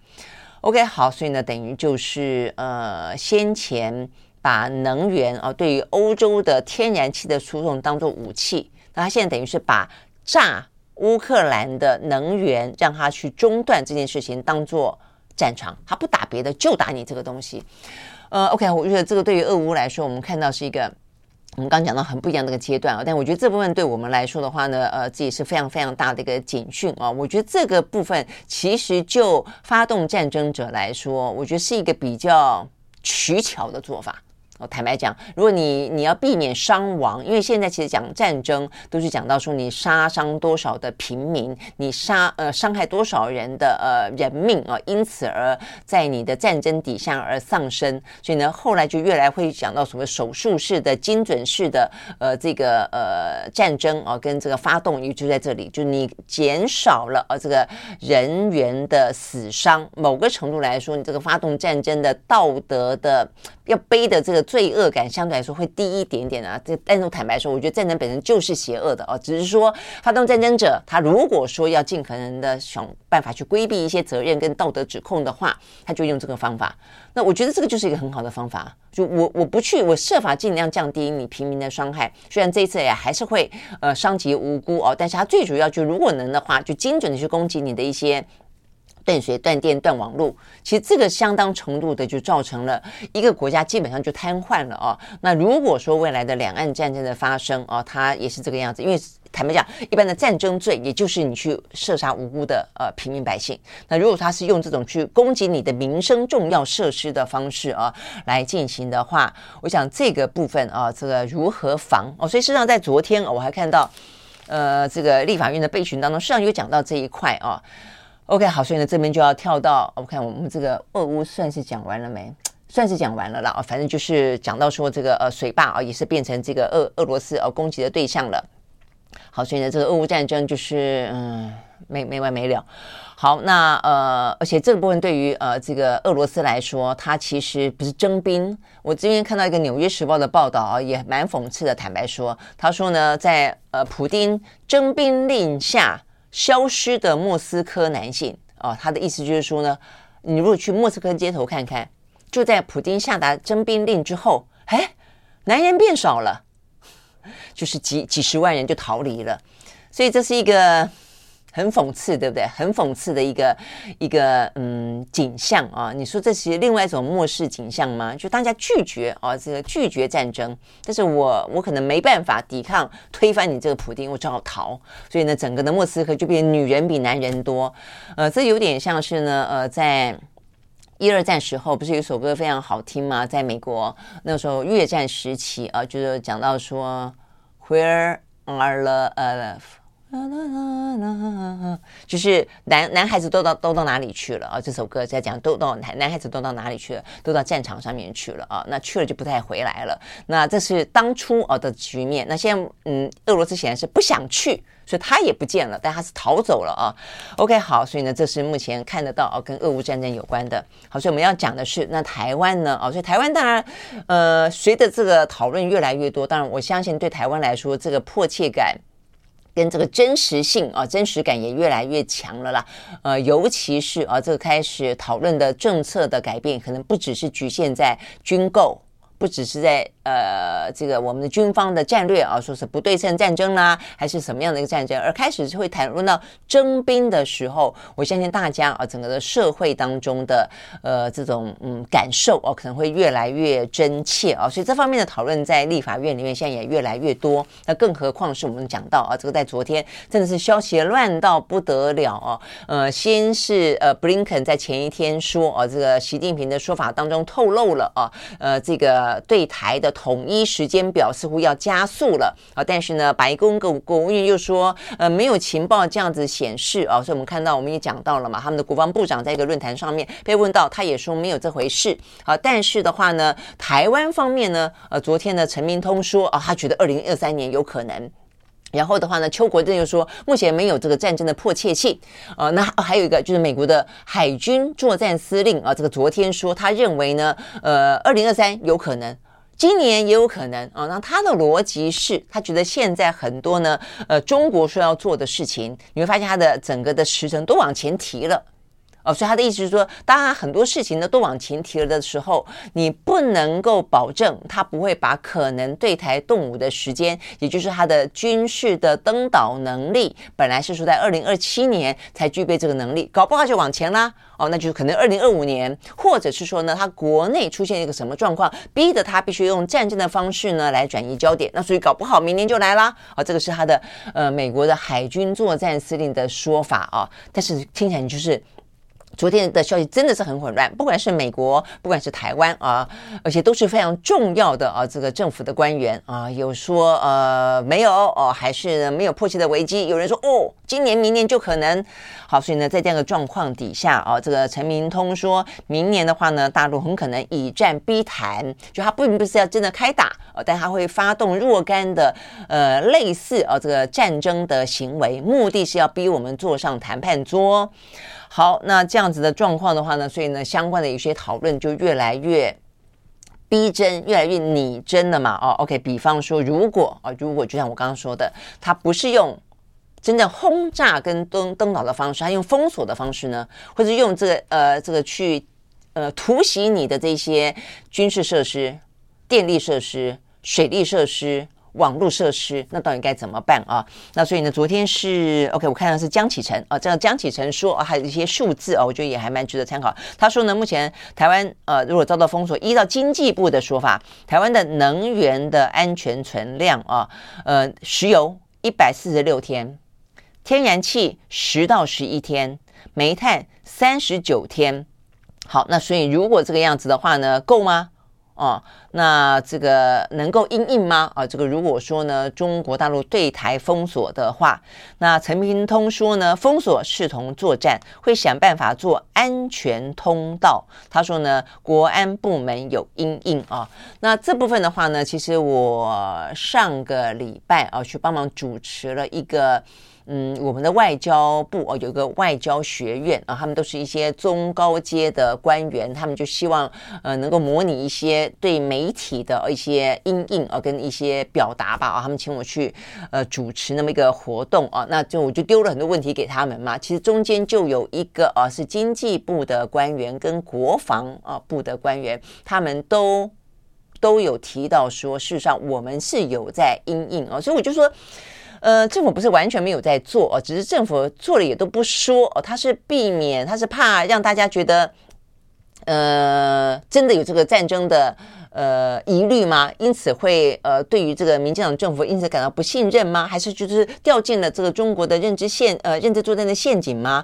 OK，好，所以呢，等于就是呃先前把能源啊，对于欧洲的天然气的输送当做武器，那他现在等于是把炸乌克兰的能源让他去中断这件事情当做。战场，他不打别的，就打你这个东西。呃，OK，我觉得这个对于俄乌来说，我们看到是一个我们刚讲到很不一样的一个阶段啊。但我觉得这部分对我们来说的话呢，呃，这也是非常非常大的一个警讯啊。我觉得这个部分其实就发动战争者来说，我觉得是一个比较取巧的做法。坦白讲，如果你你要避免伤亡，因为现在其实讲战争都是讲到说你杀伤多少的平民，你杀呃伤害多少人的呃人命啊，因此而在你的战争底下而丧生，所以呢，后来就越来会讲到所谓手术式的精准式的呃这个呃战争啊，跟这个发动也就在这里，就你减少了呃这个人员的死伤，某个程度来说，你这个发动战争的道德的要背的这个。罪恶感相对来说会低一点点啊，这但是坦白说，我觉得战争本身就是邪恶的哦，只是说发动战争者他如果说要尽可能的想办法去规避一些责任跟道德指控的话，他就用这个方法。那我觉得这个就是一个很好的方法，就我我不去，我设法尽量降低你平民的伤害，虽然这一次也还是会呃伤及无辜哦，但是他最主要就如果能的话，就精准的去攻击你的一些。断水、断电、断网络，其实这个相当程度的就造成了一个国家基本上就瘫痪了啊。那如果说未来的两岸战争的发生啊，它也是这个样子。因为坦白讲，一般的战争罪也就是你去射杀无辜的呃平民百姓。那如果他是用这种去攻击你的民生重要设施的方式啊来进行的话，我想这个部分啊，这个如何防哦？所以事实上在昨天我还看到呃这个立法院的备询当中，实际上有讲到这一块啊。OK，好，所以呢，这边就要跳到我看我们这个俄乌算是讲完了没？算是讲完了啦啊，反正就是讲到说这个呃水坝啊也是变成这个俄俄罗斯呃攻击的对象了。好，所以呢这个俄乌战争就是嗯没没完没了。好，那呃而且这个部分对于呃这个俄罗斯来说，它其实不是征兵。我这边看到一个《纽约时报》的报道啊，也蛮讽刺的。坦白说，他说呢，在呃普丁征兵令下消失的莫斯科男性啊，他的意思就是说呢，你如果去莫斯科街头看看。就在普京下达征兵令之后，哎，男人变少了，就是几几十万人就逃离了，所以这是一个很讽刺，对不对？很讽刺的一个一个嗯景象啊！你说这是另外一种末世景象吗？就大家拒绝啊，这个拒绝战争，但是我我可能没办法抵抗推翻你这个普丁，我只好逃。所以呢，整个的莫斯科就变女人比男人多，呃，这有点像是呢，呃，在。一二战时候不是有一首歌非常好听吗？在美国那时候越战时期啊，就是讲到说，Where are the love？就是男男孩子都到都到哪里去了啊？这首歌在讲都到男男孩子都到哪里去了？都到战场上面去了啊？那去了就不太回来了。那这是当初啊的局面。那现在嗯，俄罗斯显然是不想去。所以他也不见了，但他是逃走了啊。OK，好，所以呢，这是目前看得到啊，跟俄乌战争有关的。好，所以我们要讲的是，那台湾呢？哦，所以台湾当然，呃，随着这个讨论越来越多，当然我相信对台湾来说，这个迫切感跟这个真实性啊，真实感也越来越强了啦。呃，尤其是啊，这个开始讨论的政策的改变，可能不只是局限在军购。不只是在呃这个我们的军方的战略啊，说是不对称战争啦，还是什么样的一个战争，而开始是会谈论到征兵的时候，我相信大家啊，整个的社会当中的呃这种嗯感受哦，可能会越来越真切啊，所以这方面的讨论在立法院里面现在也越来越多。那更何况是我们讲到啊，这个在昨天真的是消息乱到不得了哦，呃，先是呃布林肯在前一天说啊，这个习近平的说法当中透露了啊，呃这个。对台的统一时间表似乎要加速了啊，但是呢，白宫国国务院又说，呃，没有情报这样子显示啊，所以我们看到，我们也讲到了嘛，他们的国防部长在一个论坛上面被问到，他也说没有这回事啊。但是的话呢，台湾方面呢，呃，昨天呢，陈明通说啊，他觉得二零二三年有可能。然后的话呢，邱国正又说，目前没有这个战争的迫切性。呃，那还有一个就是美国的海军作战司令啊，这个昨天说他认为呢，呃，二零二三有可能，今年也有可能啊。那他的逻辑是他觉得现在很多呢，呃，中国说要做的事情，你会发现他的整个的时程都往前提了。哦，所以他的意思是说，当然很多事情呢都往前提了的时候，你不能够保证他不会把可能对台动武的时间，也就是他的军事的登岛能力，本来是说在二零二七年才具备这个能力，搞不好就往前啦。哦，那就是可能二零二五年，或者是说呢，他国内出现一个什么状况，逼得他必须用战争的方式呢来转移焦点，那所以搞不好明年就来啦。啊、哦，这个是他的呃美国的海军作战司令的说法啊、但是听起来就是。昨天的消息真的是很混乱，不管是美国，不管是台湾啊，而且都是非常重要的啊，这个政府的官员啊，有说呃没有哦，还是没有迫切的危机，有人说哦，今年明年就可能。好，所以呢，在这样的状况底下啊，这个陈明通说明年的话呢，大陆很可能以战逼谈，就他并不是要真的开打，但他会发动若干的呃类似啊这个战争的行为，目的是要逼我们坐上谈判桌。好，那这样样子的状况的话呢，所以呢，相关的一些讨论就越来越逼真，越来越拟真了嘛。哦，OK，比方说，如果啊，如果就像我刚刚说的，他不是用真正轰炸跟登登岛的方式，他用封锁的方式呢，或者用这个呃这个去呃突袭你的这些军事设施、电力设施、水利设施。网络设施，那到底该怎么办啊？那所以呢，昨天是 OK，我看到是江启臣啊，这个江启臣说啊，还有一些数字啊，我觉得也还蛮值得参考。他说呢，目前台湾呃，如果遭到封锁，依照经济部的说法，台湾的能源的安全存量啊，呃，石油一百四十六天，天然气十到十一天，煤炭三十九天。好，那所以如果这个样子的话呢，够吗？哦，那这个能够因应吗？啊，这个如果说呢，中国大陆对台封锁的话，那陈明通说呢，封锁视同作战，会想办法做安全通道。他说呢，国安部门有因应啊。那这部分的话呢，其实我上个礼拜啊去帮忙主持了一个。嗯，我们的外交部哦，有个外交学院啊，他们都是一些中高阶的官员，他们就希望呃能够模拟一些对媒体的一些因应啊，跟一些表达吧啊，他们请我去呃主持那么一个活动啊，那就我就丢了很多问题给他们嘛。其实中间就有一个啊是经济部的官员跟国防啊部的官员，他们都都有提到说，事实上我们是有在因应啊，所以我就说。呃，政府不是完全没有在做，只是政府做了也都不说哦，他是避免，他是怕让大家觉得，呃，真的有这个战争的呃疑虑吗？因此会呃，对于这个民进党政府因此感到不信任吗？还是就是掉进了这个中国的认知陷呃认知作战的陷阱吗？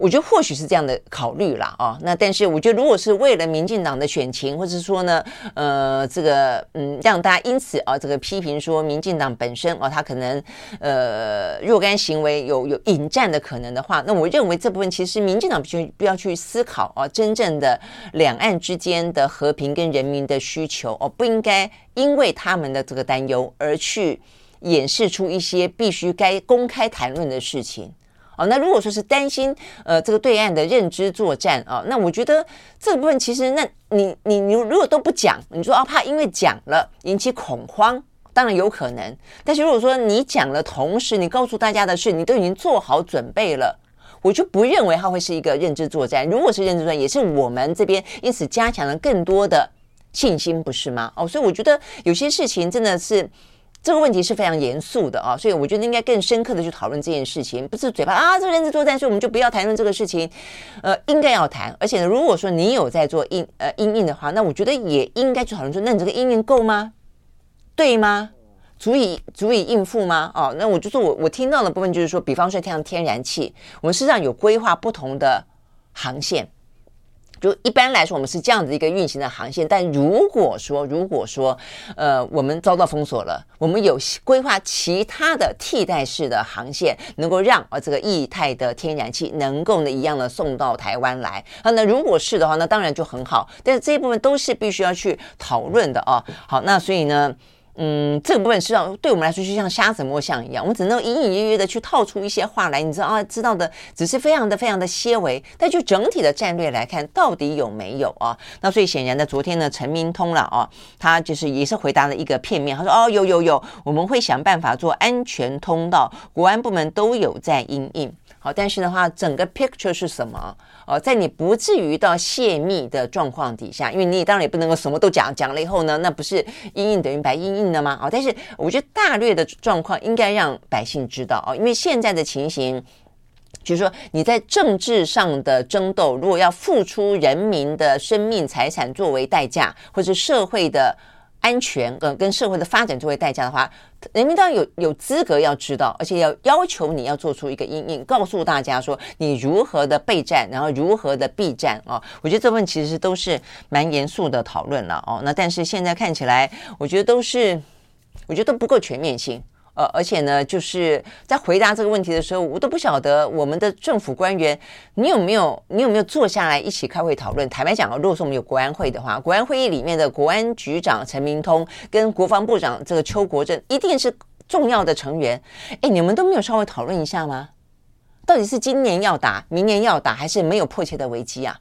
我觉得或许是这样的考虑啦，啊，那但是我觉得如果是为了民进党的选情，或者是说呢，呃，这个嗯，让大家因此啊，这个批评说民进党本身啊，他可能呃若干行为有有引战的可能的话，那我认为这部分其实民进党必须不要去思考啊，真正的两岸之间的和平跟人民的需求哦，不应该因为他们的这个担忧而去掩饰出一些必须该公开谈论的事情。哦，那如果说是担心呃这个对岸的认知作战啊，那我觉得这部分其实，那你你你如果都不讲，你说啊怕因为讲了引起恐慌，当然有可能。但是如果说你讲了，同时你告诉大家的是你都已经做好准备了，我就不认为它会是一个认知作战。如果是认知作战，也是我们这边因此加强了更多的信心，不是吗？哦，所以我觉得有些事情真的是。这个问题是非常严肃的啊，所以我觉得应该更深刻的去讨论这件事情，不是嘴巴啊，这个认知作战，所以我们就不要谈论这个事情。呃，应该要谈，而且呢，如果说你有在做应呃因应的话，那我觉得也应该去讨论说，那你这个因应够吗？对吗？足以足以应付吗？哦，那我就说我我听到的部分就是说，比方说像天然气，我们实际上有规划不同的航线。就一般来说，我们是这样子一个运行的航线。但如果说，如果说，呃，我们遭到封锁了，我们有规划其他的替代式的航线，能够让呃这个液态的天然气能够呢一样的送到台湾来。啊，那如果是的话，那当然就很好。但是这一部分都是必须要去讨论的啊。好，那所以呢。嗯，这个部分实际上对我们来说就像瞎子摸象一样，我们只能隐隐约约的去套出一些话来，你知道啊，知道的只是非常的非常的些微，但就整体的战略来看，到底有没有啊？那所以显然的，昨天呢，陈明通了啊，他就是也是回答了一个片面，他说哦，有有有，我们会想办法做安全通道，国安部门都有在因应。好，但是的话，整个 picture 是什么？哦，在你不至于到泄密的状况底下，因为你当然也不能够什么都讲，讲了以后呢，那不是因应等于白因应的吗？哦，但是我觉得大略的状况应该让百姓知道哦，因为现在的情形就是说你在政治上的争斗，如果要付出人民的生命财产作为代价，或者社会的。安全跟，跟社会的发展作为代价的话，人民当然有有资格要知道，而且要要求你要做出一个阴影，告诉大家说你如何的备战，然后如何的避战啊、哦。我觉得这问其实都是蛮严肃的讨论了哦。那但是现在看起来，我觉得都是，我觉得都不够全面性。呃，而且呢，就是在回答这个问题的时候，我都不晓得我们的政府官员，你有没有，你有没有坐下来一起开会讨论？坦白讲，如果说我们有国安会的话，国安会议里面的国安局长陈明通跟国防部长这个邱国正一定是重要的成员。哎，你们都没有稍微讨论一下吗？到底是今年要打，明年要打，还是没有迫切的危机啊？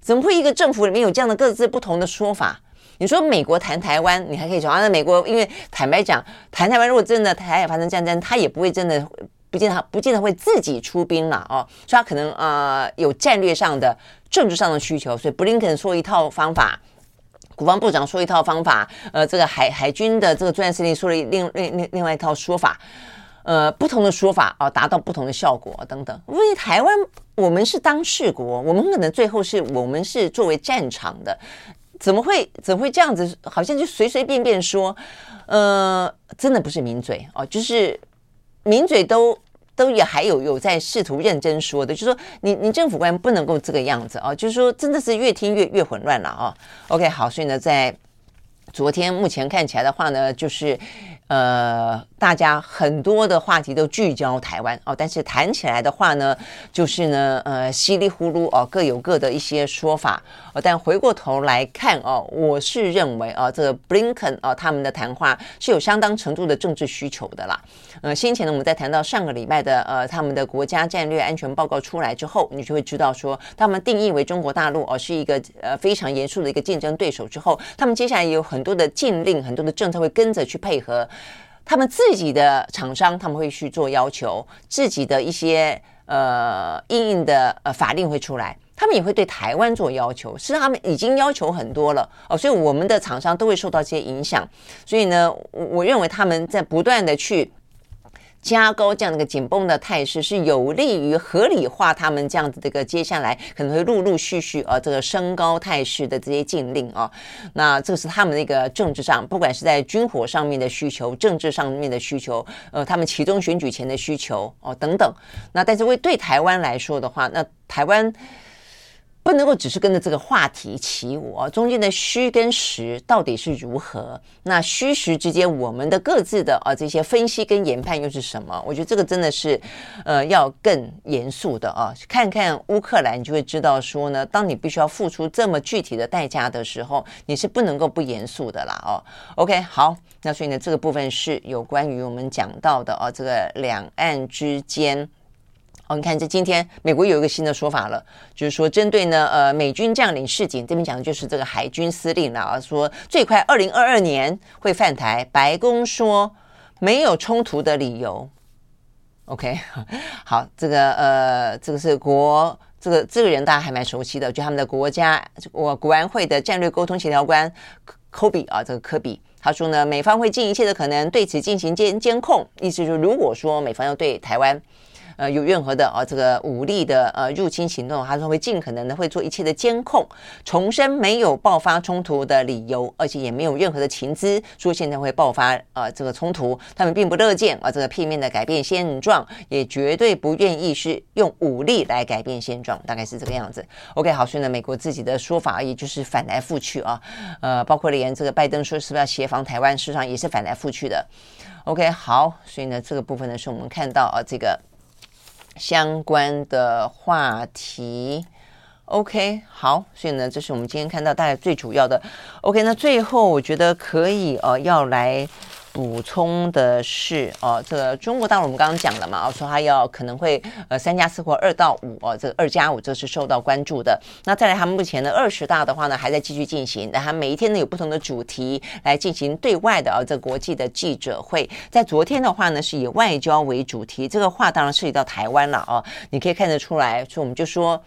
怎么会一个政府里面有这样的各自不同的说法？你说美国谈台湾，你还可以说啊，那美国因为坦白讲，谈台湾如果真的台海发生战争，他也不会真的不见得不见得会自己出兵了哦，所以他可能啊、呃、有战略上的政治上的需求，所以布林肯说一套方法，国防部长说一套方法，呃，这个海海军的这个作战司令说了另另另另外一套说法，呃，不同的说法啊，达到不同的效果等等。因为台湾我们是当事国，我们可能最后是我们是作为战场的。怎么会怎么会这样子？好像就随随便便说，呃，真的不是名嘴哦，就是名嘴都都也还有有在试图认真说的，就说你你政府官不能够这个样子哦，就是说真的是越听越越混乱了哦。OK，好，所以呢，在昨天目前看起来的话呢，就是。呃，大家很多的话题都聚焦台湾哦，但是谈起来的话呢，就是呢，呃，稀里糊涂哦，各有各的一些说法。哦，但回过头来看哦，我是认为啊，这个布林肯啊，他们的谈话是有相当程度的政治需求的啦。呃，先前呢，我们在谈到上个礼拜的呃，他们的国家战略安全报告出来之后，你就会知道说，他们定义为中国大陆哦是一个呃非常严肃的一个竞争对手之后，他们接下来也有很多的禁令，很多的政策会跟着去配合。他们自己的厂商，他们会去做要求，自己的一些呃硬硬的呃法令会出来，他们也会对台湾做要求，是他们已经要求很多了哦，所以我们的厂商都会受到这些影响，所以呢，我我认为他们在不断的去。加高这样的一个紧绷的态势，是有利于合理化他们这样子的一个接下来可能会陆陆续续啊这个升高态势的这些禁令啊。那这是他们的一个政治上，不管是在军火上面的需求，政治上面的需求，呃，他们其中选举前的需求哦等等。那但是为对台湾来说的话，那台湾。不能够只是跟着这个话题起舞啊，中间的虚跟实到底是如何？那虚实之间，我们的各自的啊这些分析跟研判又是什么？我觉得这个真的是，呃，要更严肃的啊。看看乌克兰，你就会知道说呢，当你必须要付出这么具体的代价的时候，你是不能够不严肃的啦哦。OK，好，那所以呢，这个部分是有关于我们讲到的啊，这个两岸之间。你看，这今天美国有一个新的说法了，就是说针对呢，呃，美军将领示警，这边讲的就是这个海军司令了啊，说最快二零二二年会犯台。白宫说没有冲突的理由。OK，好，这个呃，这个是国这个这个人大家还蛮熟悉的，就他们的国家我国安会的战略沟通协调官科比啊，这个科比他说呢，美方会尽一切的可能对此进行监监控，意思就是如果说美方要对台湾。呃，有任何的啊，这个武力的呃入侵行动，他说会尽可能的会做一切的监控，重申没有爆发冲突的理由，而且也没有任何的情资说现在会爆发呃这个冲突，他们并不乐见啊这个片面的改变现状，也绝对不愿意是用武力来改变现状，大概是这个样子。OK，好，所以呢，美国自己的说法也就是反来覆去啊，呃，包括连这个拜登说是不是要协防台湾，事实上也是反来覆去的。OK，好，所以呢，这个部分呢是我们看到啊这个。相关的话题，OK，好，所以呢，这是我们今天看到大概最主要的。OK，那最后我觉得可以呃，要来。补充的是，哦，这个中国大陆我们刚刚讲了嘛，哦，说他要可能会呃三加四或二到五，哦，这个二加五这是受到关注的。那再来，他们目前的二十大的话呢，还在继续进行，那他每一天呢有不同的主题来进行对外的啊，这个国际的记者会。在昨天的话呢，是以外交为主题，这个话当然涉及到台湾了哦，你可以看得出来，所以我们就说。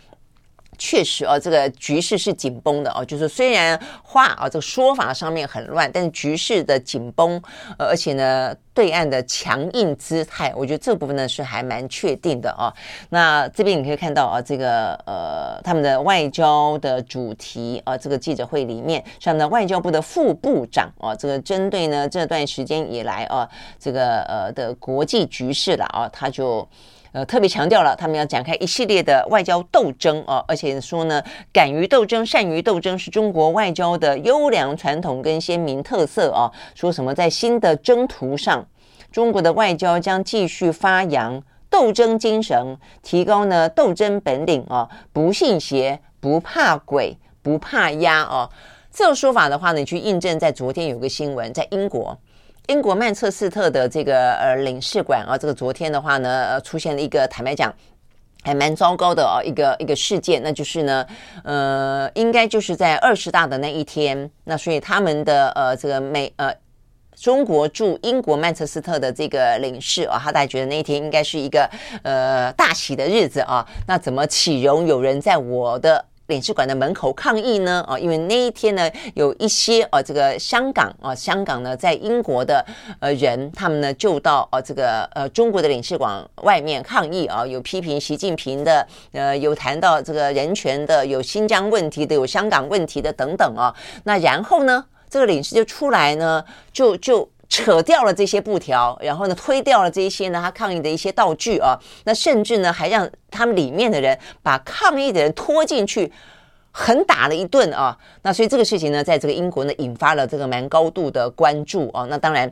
确实啊，这个局势是紧绷的哦。就是虽然话啊，这个说法上面很乱，但是局势的紧绷，呃，而且呢，对岸的强硬姿态，我觉得这部分呢是还蛮确定的啊。那这边你可以看到啊，这个呃，他们的外交的主题啊，这个记者会里面，像呢外交部的副部长啊，这个针对呢这段时间以来啊，这个呃的国际局势了啊，他就。呃，特别强调了，他们要展开一系列的外交斗争啊、而且说呢，敢于斗争、善于斗争是中国外交的优良传统跟鲜明特色啊。说什么在新的征途上，中国的外交将继续发扬斗争精神，提高呢斗争本领啊，不信邪，不怕鬼，不怕压啊。这种说法的话呢，你去印证在昨天有个新闻，在英国。英国曼彻斯特的这个呃领事馆啊，这个昨天的话呢，呃出现了一个坦白讲还蛮糟糕的哦，一个一个事件，那就是呢，呃，应该就是在二十大的那一天，那所以他们的呃这个美呃中国驻英国曼彻斯特的这个领事啊，他大概觉得那一天应该是一个呃大喜的日子啊，那怎么岂容有人在我的领事馆的门口抗议呢？啊，因为那一天呢，有一些啊，这个香港啊，香港呢，在英国的呃人，他们呢就到啊这个呃中国的领事馆外面抗议啊，有批评习近平的，呃，有谈到这个人权的，有新疆问题的，有香港问题的等等啊。那然后呢，这个领事就出来呢，就就。扯掉了这些布条，然后呢推掉了这些呢他抗议的一些道具啊，那甚至呢还让他们里面的人把抗议的人拖进去，狠打了一顿啊。那所以这个事情呢，在这个英国呢引发了这个蛮高度的关注啊。那当然。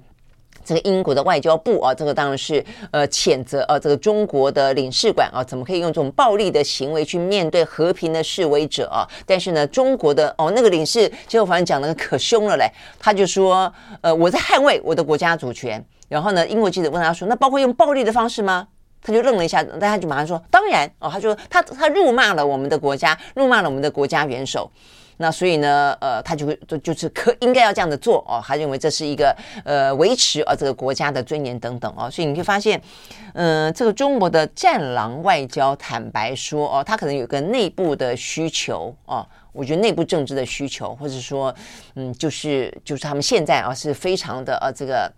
这个英国的外交部啊，这个当然是呃谴责啊，这个中国的领事馆啊，怎么可以用这种暴力的行为去面对和平的示威者啊？但是呢，中国的哦那个领事，结果反正讲的可凶了嘞，他就说呃我在捍卫我的国家主权。然后呢，英国记者问他说，那包括用暴力的方式吗？他就愣了一下，但他就马上说当然哦，他说他他辱骂了我们的国家，辱骂了我们的国家元首。那所以呢，呃，他就会就就是可应该要这样的做哦，他认为这是一个呃维持啊这个国家的尊严等等哦，所以你会发现，嗯、这个中国的战狼外交，坦白说哦，他可能有个内部的需求哦，我觉得内部政治的需求，或者说，嗯，就是就是他们现在啊是非常的啊这个。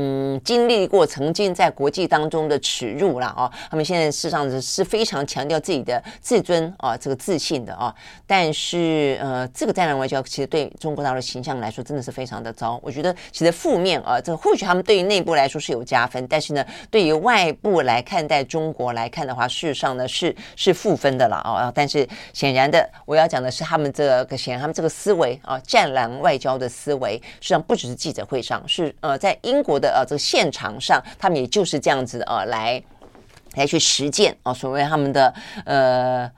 嗯，经历过曾经在国际当中的耻辱了啊，他们现在事实上是是非常强调自己的自尊啊，这个自信的啊。但是呃，这个战狼外交其实对中国大陆形象来说真的是非常的糟。我觉得其实负面啊，这或许他们对于内部来说是有加分，但是呢，对于外部来看待中国来看的话，事实上呢是是负分的了啊。但是显然的，我要讲的是他们这个显然他们这个思维啊，战狼外交的思维，实际上不只是记者会上，是呃在英国。的呃，这个现场上，他们也就是这样子啊，来来去实践啊，所谓他们的呃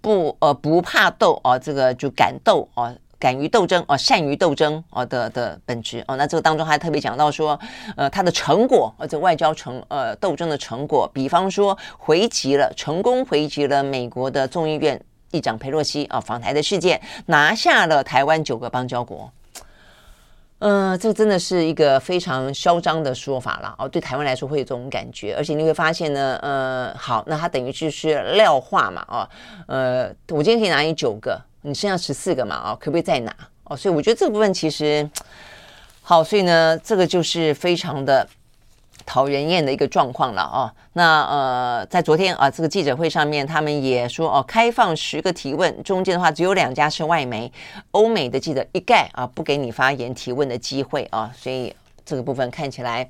不呃不怕斗啊，这个就敢斗啊，敢于斗争啊，善于斗争啊的的本质哦。那这个当中还特别讲到说，呃，他的成果，呃，这外交成呃斗争的成果，比方说回击了成功回击了美国的众议院议长佩洛西啊访台的事件，拿下了台湾九个邦交国。呃，这真的是一个非常嚣张的说法了哦。对台湾来说会有这种感觉，而且你会发现呢，呃，好，那它等于就是撂话嘛，哦，呃，我今天可以拿你九个，你剩下十四个嘛，哦，可不可以再拿？哦，所以我觉得这部分其实好，所以呢，这个就是非常的。讨人厌的一个状况了啊！那呃，在昨天啊，这个记者会上面，他们也说哦，开放十个提问，中间的话只有两家是外媒，欧美的记者一概啊不给你发言提问的机会啊，所以这个部分看起来，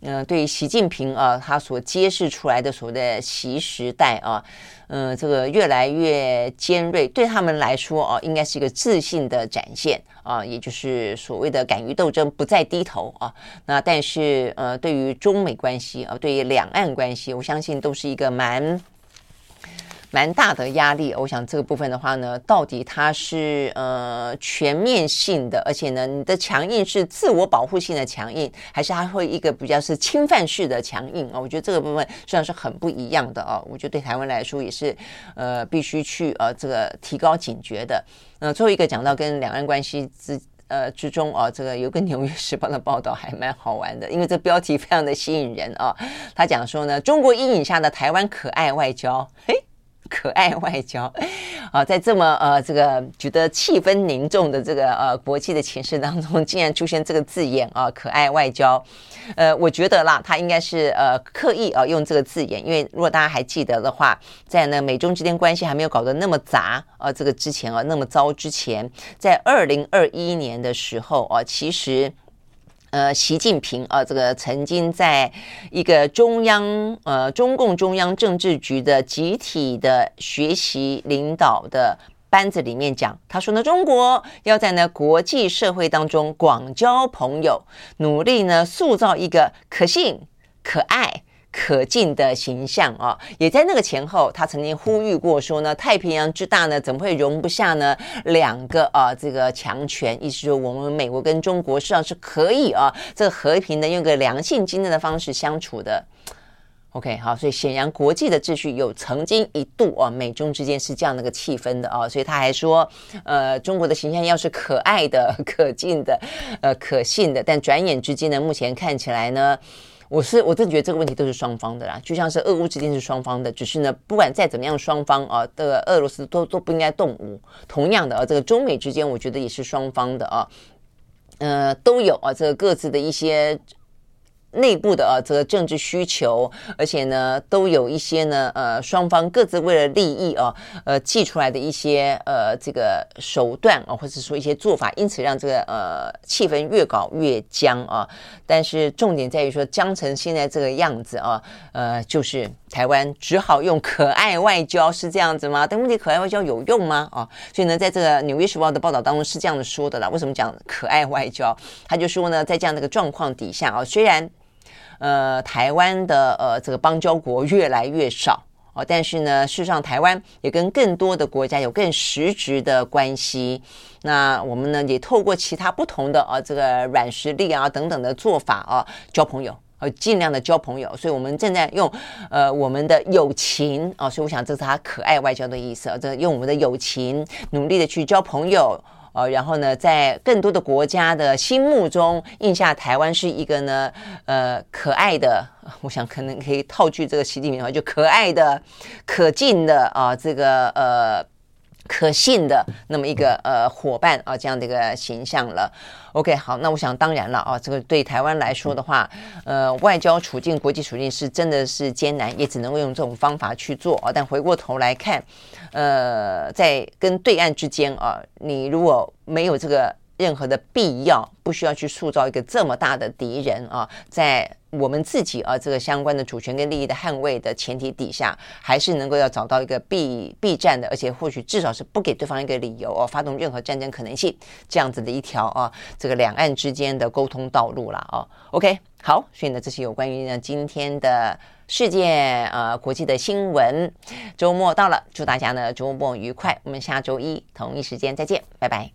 呃，对习近平啊，他所揭示出来的所谓的习时代啊。嗯，这个越来越尖锐，对他们来说啊，应该是一个自信的展现啊，也就是所谓的敢于斗争，不再低头啊。那但是呃，对于中美关系啊，对于两岸关系，我相信都是一个蛮。蛮大的压力，我想这个部分的话呢，到底它是呃全面性的，而且呢，你的强硬是自我保护性的强硬，还是它会一个比较是侵犯式的强硬啊？我觉得这个部分虽然是很不一样的啊，我觉得对台湾来说也是呃必须去呃这个提高警觉的。呃，最后一个讲到跟两岸关系之呃之中啊，这个有个《纽约时报》的报道还蛮好玩的，因为这标题非常的吸引人啊。他讲说呢，中国阴影下的台湾可爱外交，嘿。可爱外交，啊，在这么呃这个觉得气氛凝重的这个呃国际的情势当中，竟然出现这个字眼啊，可爱外交，呃，我觉得啦，他应该是呃刻意啊用这个字眼，因为如果大家还记得的话，在呢美中之间关系还没有搞得那么杂啊，这个之前啊那么糟之前，在二零二一年的时候啊，其实。呃，习近平啊，这个曾经在一个中央呃中共中央政治局的集体的学习领导的班子里面讲，他说呢，中国要在呢国际社会当中广交朋友，努力呢塑造一个可信、可爱。可敬的形象啊，也在那个前后，他曾经呼吁过说呢，太平洋之大呢，怎么会容不下呢两个啊这个强权？意思说，我们美国跟中国实际上是可以啊，这个和平的用个良性竞争的方式相处的。OK，好，所以显然国际的秩序有曾经一度啊，美中之间是这样的一个气氛的啊，所以他还说，呃，中国的形象要是可爱的、可敬的、呃可信的，但转眼之间呢，目前看起来呢。我是我真的觉得这个问题都是双方的啦，就像是俄乌之间是双方的，只是呢，不管再怎么样，双方啊的俄罗斯都都不应该动武。同样的啊，这个中美之间，我觉得也是双方的啊，呃，都有啊这个各自的一些内部的呃这个政治需求，而且呢都有一些呢呃双方各自为了利益啊呃祭出来的一些呃这个手段啊，或者说一些做法，因此让这个呃气氛越搞越僵啊。但是重点在于说僵成现在这个样子啊，呃就是台湾只好用可爱外交，是这样子吗？但问题可爱外交有用吗？啊，所以呢，在这个《纽约时报》的报道当中是这样子说的啦。为什么讲可爱外交？他就说呢，在这样的一个状况底下啊，虽然呃，台湾的呃这个邦交国越来越少哦，但是呢，事实上台湾也跟更多的国家有更实质的关系。那我们呢，也透过其他不同的啊这个软实力啊等等的做法啊，交朋友，呃，尽量的交朋友。所以我们正在用呃我们的友情啊，所以我想这是他可爱外交的意思啊，这用我们的友情努力的去交朋友。呃，然后呢，在更多的国家的心目中，印下台湾是一个呢，呃，可爱的，我想可能可以套句这个习近平的话，就可爱的、可敬的啊、这个呃。可信的那么一个呃伙伴啊，这样的一个形象了。OK，好，那我想当然了啊，这个对台湾来说的话，呃，外交处境、国际处境是真的是艰难，也只能够用这种方法去做啊。但回过头来看，呃，在跟对岸之间啊，你如果没有这个。任何的必要不需要去塑造一个这么大的敌人啊，在我们自己啊这个相关的主权跟利益的捍卫的前提底下，还是能够要找到一个避避战的，而且或许至少是不给对方一个理由哦，发动任何战争可能性这样子的一条啊这个两岸之间的沟通道路了啊。OK，好，所以呢这是有关于呢今天的世界呃国际的新闻。周末到了，祝大家呢周末愉快，我们下周一同一时间再见，拜拜。